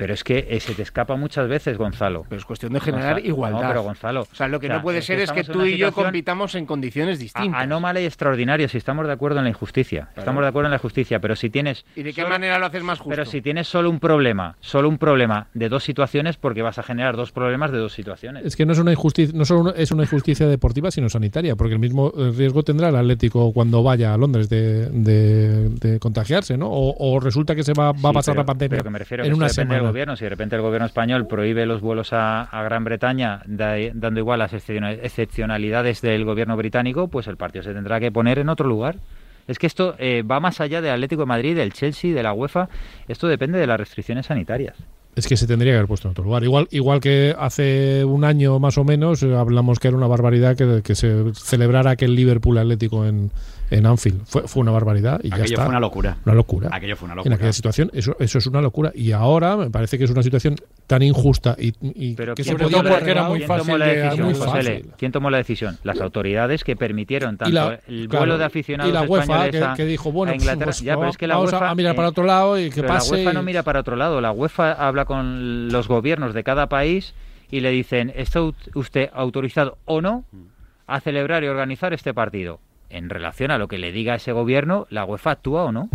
Pero es que eh, se te escapa muchas veces, Gonzalo. Pero es cuestión de generar igualdad. No, pero Gonzalo. O sea, lo que no puede ser es que tú y yo compitamos en condiciones distintas. Anómala y extraordinaria, si estamos de acuerdo en la injusticia. Estamos de acuerdo en la justicia, pero si tienes. ¿Y de qué manera lo haces más justo? Pero si tienes solo un problema, solo un problema de dos situaciones, porque vas a generar dos problemas de dos situaciones. Es que no es una injusticia, no solo es una injusticia deportiva, sino sanitaria, porque el mismo riesgo tendrá el Atlético cuando vaya a Londres de, contagiarse, ¿no? O, resulta que se va, va a pasar la pandemia pero que me refiero en una semana. Si de repente el gobierno español prohíbe los vuelos a, Gran Bretaña, dando igual las excepcionalidades del gobierno británico, pues el partido se tendrá que poner en otro lugar. Es que esto eh, va más allá del Atlético de Madrid, del Chelsea, de la UEFA. Esto depende de las restricciones sanitarias. Es que se tendría que haber puesto en otro lugar. Igual, igual que hace un año más o menos eh, hablamos que era una barbaridad que, que se celebrara aquel Liverpool Atlético en, en Anfield. Fue, fue una barbaridad y Aquello ya está. fue una locura. Una locura. Aquello fue una locura. En aquella situación, eso, eso es una locura. Y ahora me parece que es una situación tan injusta y, y Pero que ¿quién se tomó, podía porque era muy fácil. tomó la de- decisión, muy fácil. ¿Quién tomó la decisión? Las autoridades que permitieron tanto la- el claro, vuelo de aficionados y la UEFA españoles que, a, que dijo bueno a Inglaterra. pues, ya, pero es que la vamos a- UEFA, a mirar eh, para otro lado y que pero pase La UEFA y- no mira para otro lado. La UEFA habla con los gobiernos de cada país y le dicen, ¿está usted autorizado o no a celebrar y organizar este partido? En relación a lo que le diga ese gobierno, ¿la UEFA actúa o no?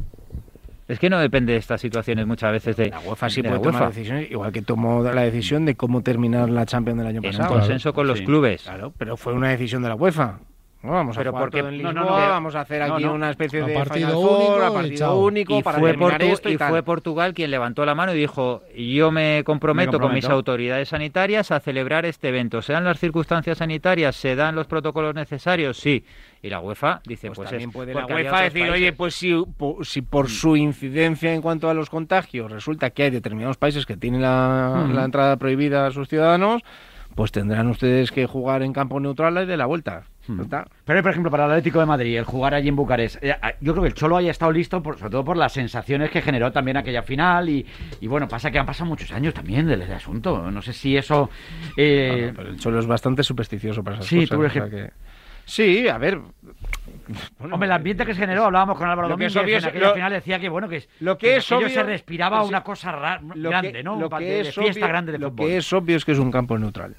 Es que no depende de estas situaciones muchas veces de La UEFA sí de puede la tomar UEFA. decisiones, igual que tomó la decisión de cómo terminar la Champions del año En pasado. consenso con los clubes. Claro, pero fue una decisión de la UEFA. No, vamos Pero a jugar porque- todo en no, Lisboa, no, no, vamos a hacer aquí no. una especie de partido Final Four, único a partido único y para fue, terminar Portu- esto y, fue Portugal quien levantó la mano y dijo yo me comprometo, Me con mis autoridades sanitarias a celebrar este evento. ¿Se dan las circunstancias sanitarias? ¿Se dan los protocolos necesarios? Sí. Y la UEFA dice, Pues, pues, también es puede la UEFA decir, países. oye, pues si, po- si por su incidencia en cuanto a los contagios resulta que hay determinados países que tienen la, Mm. la entrada prohibida a sus ciudadanos, pues tendrán ustedes que jugar en campo neutral y de la vuelta. Hmm. Pero, por ejemplo, para el Atlético de Madrid, el jugar allí en Bucarest, eh, yo creo que el Cholo haya estado listo, por- sobre todo por las sensaciones que generó también aquella final. Y, y bueno, pasa que han pasado muchos años también del, del asunto. No sé si eso. eh, Bueno, pero el Cholo es bastante supersticioso para esas Sí, cosas. tú o eres sea que- que- Sí, a ver. Hombre, el ambiente que se generó, hablábamos con Álvaro Lo que es Domínguez, obvio en aquella lo- final decía que bueno que, lo que es obvio- se respiraba una cosa ra- lo grande, que, ¿no? Lo que de, es de fiesta obvio- grande de lo fútbol. que es obvio es que es un campo neutral.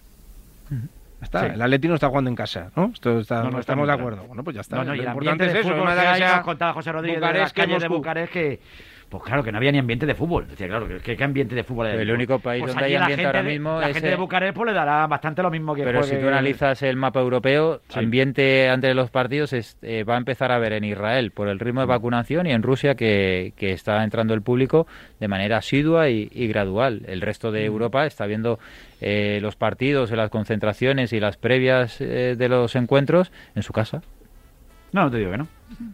Está, Sí. el Atleti no está jugando en casa, ¿no? Esto está- No, no no, está estamos de acuerdo. Bueno, pues ya está. No, no, y Lo el importante es eso. me que que hay, sea nos contaba José Rodríguez de las Bucarest calles de Moscú. Bucarest que Pues claro, que no había ni ambiente de fútbol. Decía, claro, ¿qué, qué ambiente de fútbol El único país pues donde hay ambiente ahora mismo la gente de Bucarest pues, le dará bastante lo mismo que Pero si tú analizas el mapa europeo, ambiente antes de los partidos eh, va a empezar a ver en Israel por el ritmo de vacunación y en Rusia que, está entrando el público de manera asidua y, gradual. El resto de mm. Europa está viendo eh, los partidos, las concentraciones y las previas eh, de los encuentros en su casa. No, no te digo que no.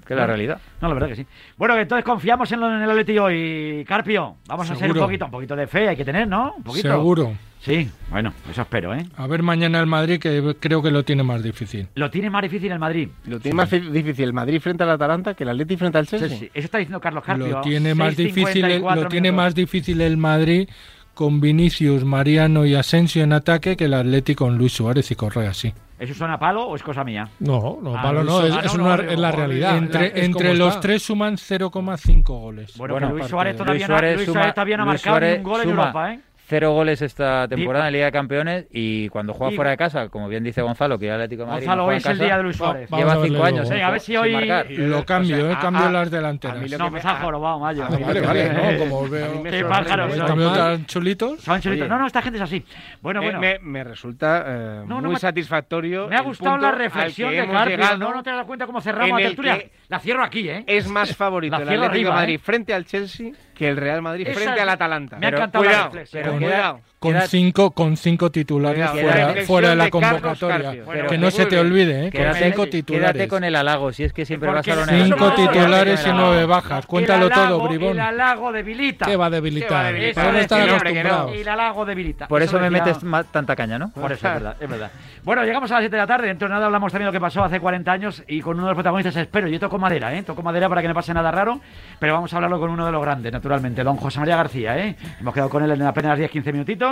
Que es la realidad. No, la verdad que sí. Bueno, que entonces confiamos en, en el Atleti hoy, Carpio. Vamos a hacer un poquito, un poquito de fe, hay que tener, ¿no? Un poquito. Seguro. Sí, bueno, eso espero, ¿eh? A ver mañana el Madrid, que creo que lo tiene más difícil. Lo tiene más difícil el Madrid. Lo tiene más difícil el Madrid frente al Atalanta que el Atleti frente al Chelsea. Sí, Eso está diciendo Carlos Carpio. Lo tiene, más difícil, el, lo tiene más difícil el Madrid con Vinicius, Mariano y Asensio en ataque que el Atlético con Luis Suárez y Correa, sí. ¿Eso suena palo o es cosa mía? No, no, ah, palo no, es, la realidad. Entre, entre los tres suman 0,5 goles. Bueno, Luis Suárez todavía, Luis Suárez, todavía no ha marcado ni un gol en Europa, ¿eh? Cero goles esta temporada en Liga de Campeones y cuando juega fuera de casa, como bien dice Gonzalo, que ya Atlético de Madrid. Gonzalo, hoy es el día de Luis Suárez. Lleva cinco años. a ver si hoy. Lo cambio, eh, cambio las delanteras. No, me ha jorobado, Mayo. Vale, vale, no, como veo. Qué pájaros. ¿Cambio tan chulitos? Son chulitos. No, no, esta gente es así. Bueno, bueno. Me resulta eh, muy satisfactorio. Me ha gustado la reflexión de Carpio. No, no te das cuenta cómo cerramos la tertulia. La cierro aquí, ¿eh? Es más favorito el Atlético de Madrid ¿eh? frente al Chelsea que el Real Madrid frente al Atalanta. Me ha encantado la reflexión. Cuidado con cinco con cinco titulares fuera, fuera, de la convocatoria. que no se te olvide, ¿eh? con cinco titulares. Quédate con el halago, si es que siempre vas a lo Cinco titulares y nueve bajas. Cuéntalo todo, Bribón. El halago debilita. ¿Qué va a debilitar? Para estar acostumbrados. El halago debilita. Por eso me metes tanta caña, ¿no? Por eso, es verdad, es verdad. Bueno, llegamos a las 7 de la tarde. Dentro de nada hablamos también de lo que pasó hace 40 años y con uno de los protagonistas espero. Yo toco madera, ¿eh? Toco madera para que no pase nada raro, pero vamos a hablarlo con uno de los grandes, naturalmente, don José María García, ¿eh? Hemos quedado con él en apenas 10-15 minutitos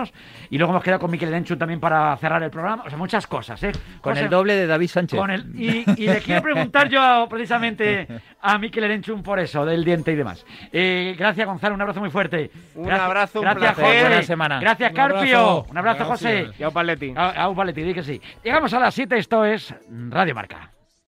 y luego hemos quedado con Miquel Enchu también para cerrar el programa. O sea, muchas cosas, ¿eh? Con el doble de David Sánchez. Con el, y, le quiero preguntar yo precisamente a Miquel Erenchun por eso, del diente y demás. Eh, gracias, Gonzalo. Un abrazo muy fuerte. Un abrazo, gracias, José. Buena semana. Gracias, Carpio. Un abrazo, José. Y a Paletti. A, a Paletti, di que sí. Llegamos a las 7, esto es Radio Marca.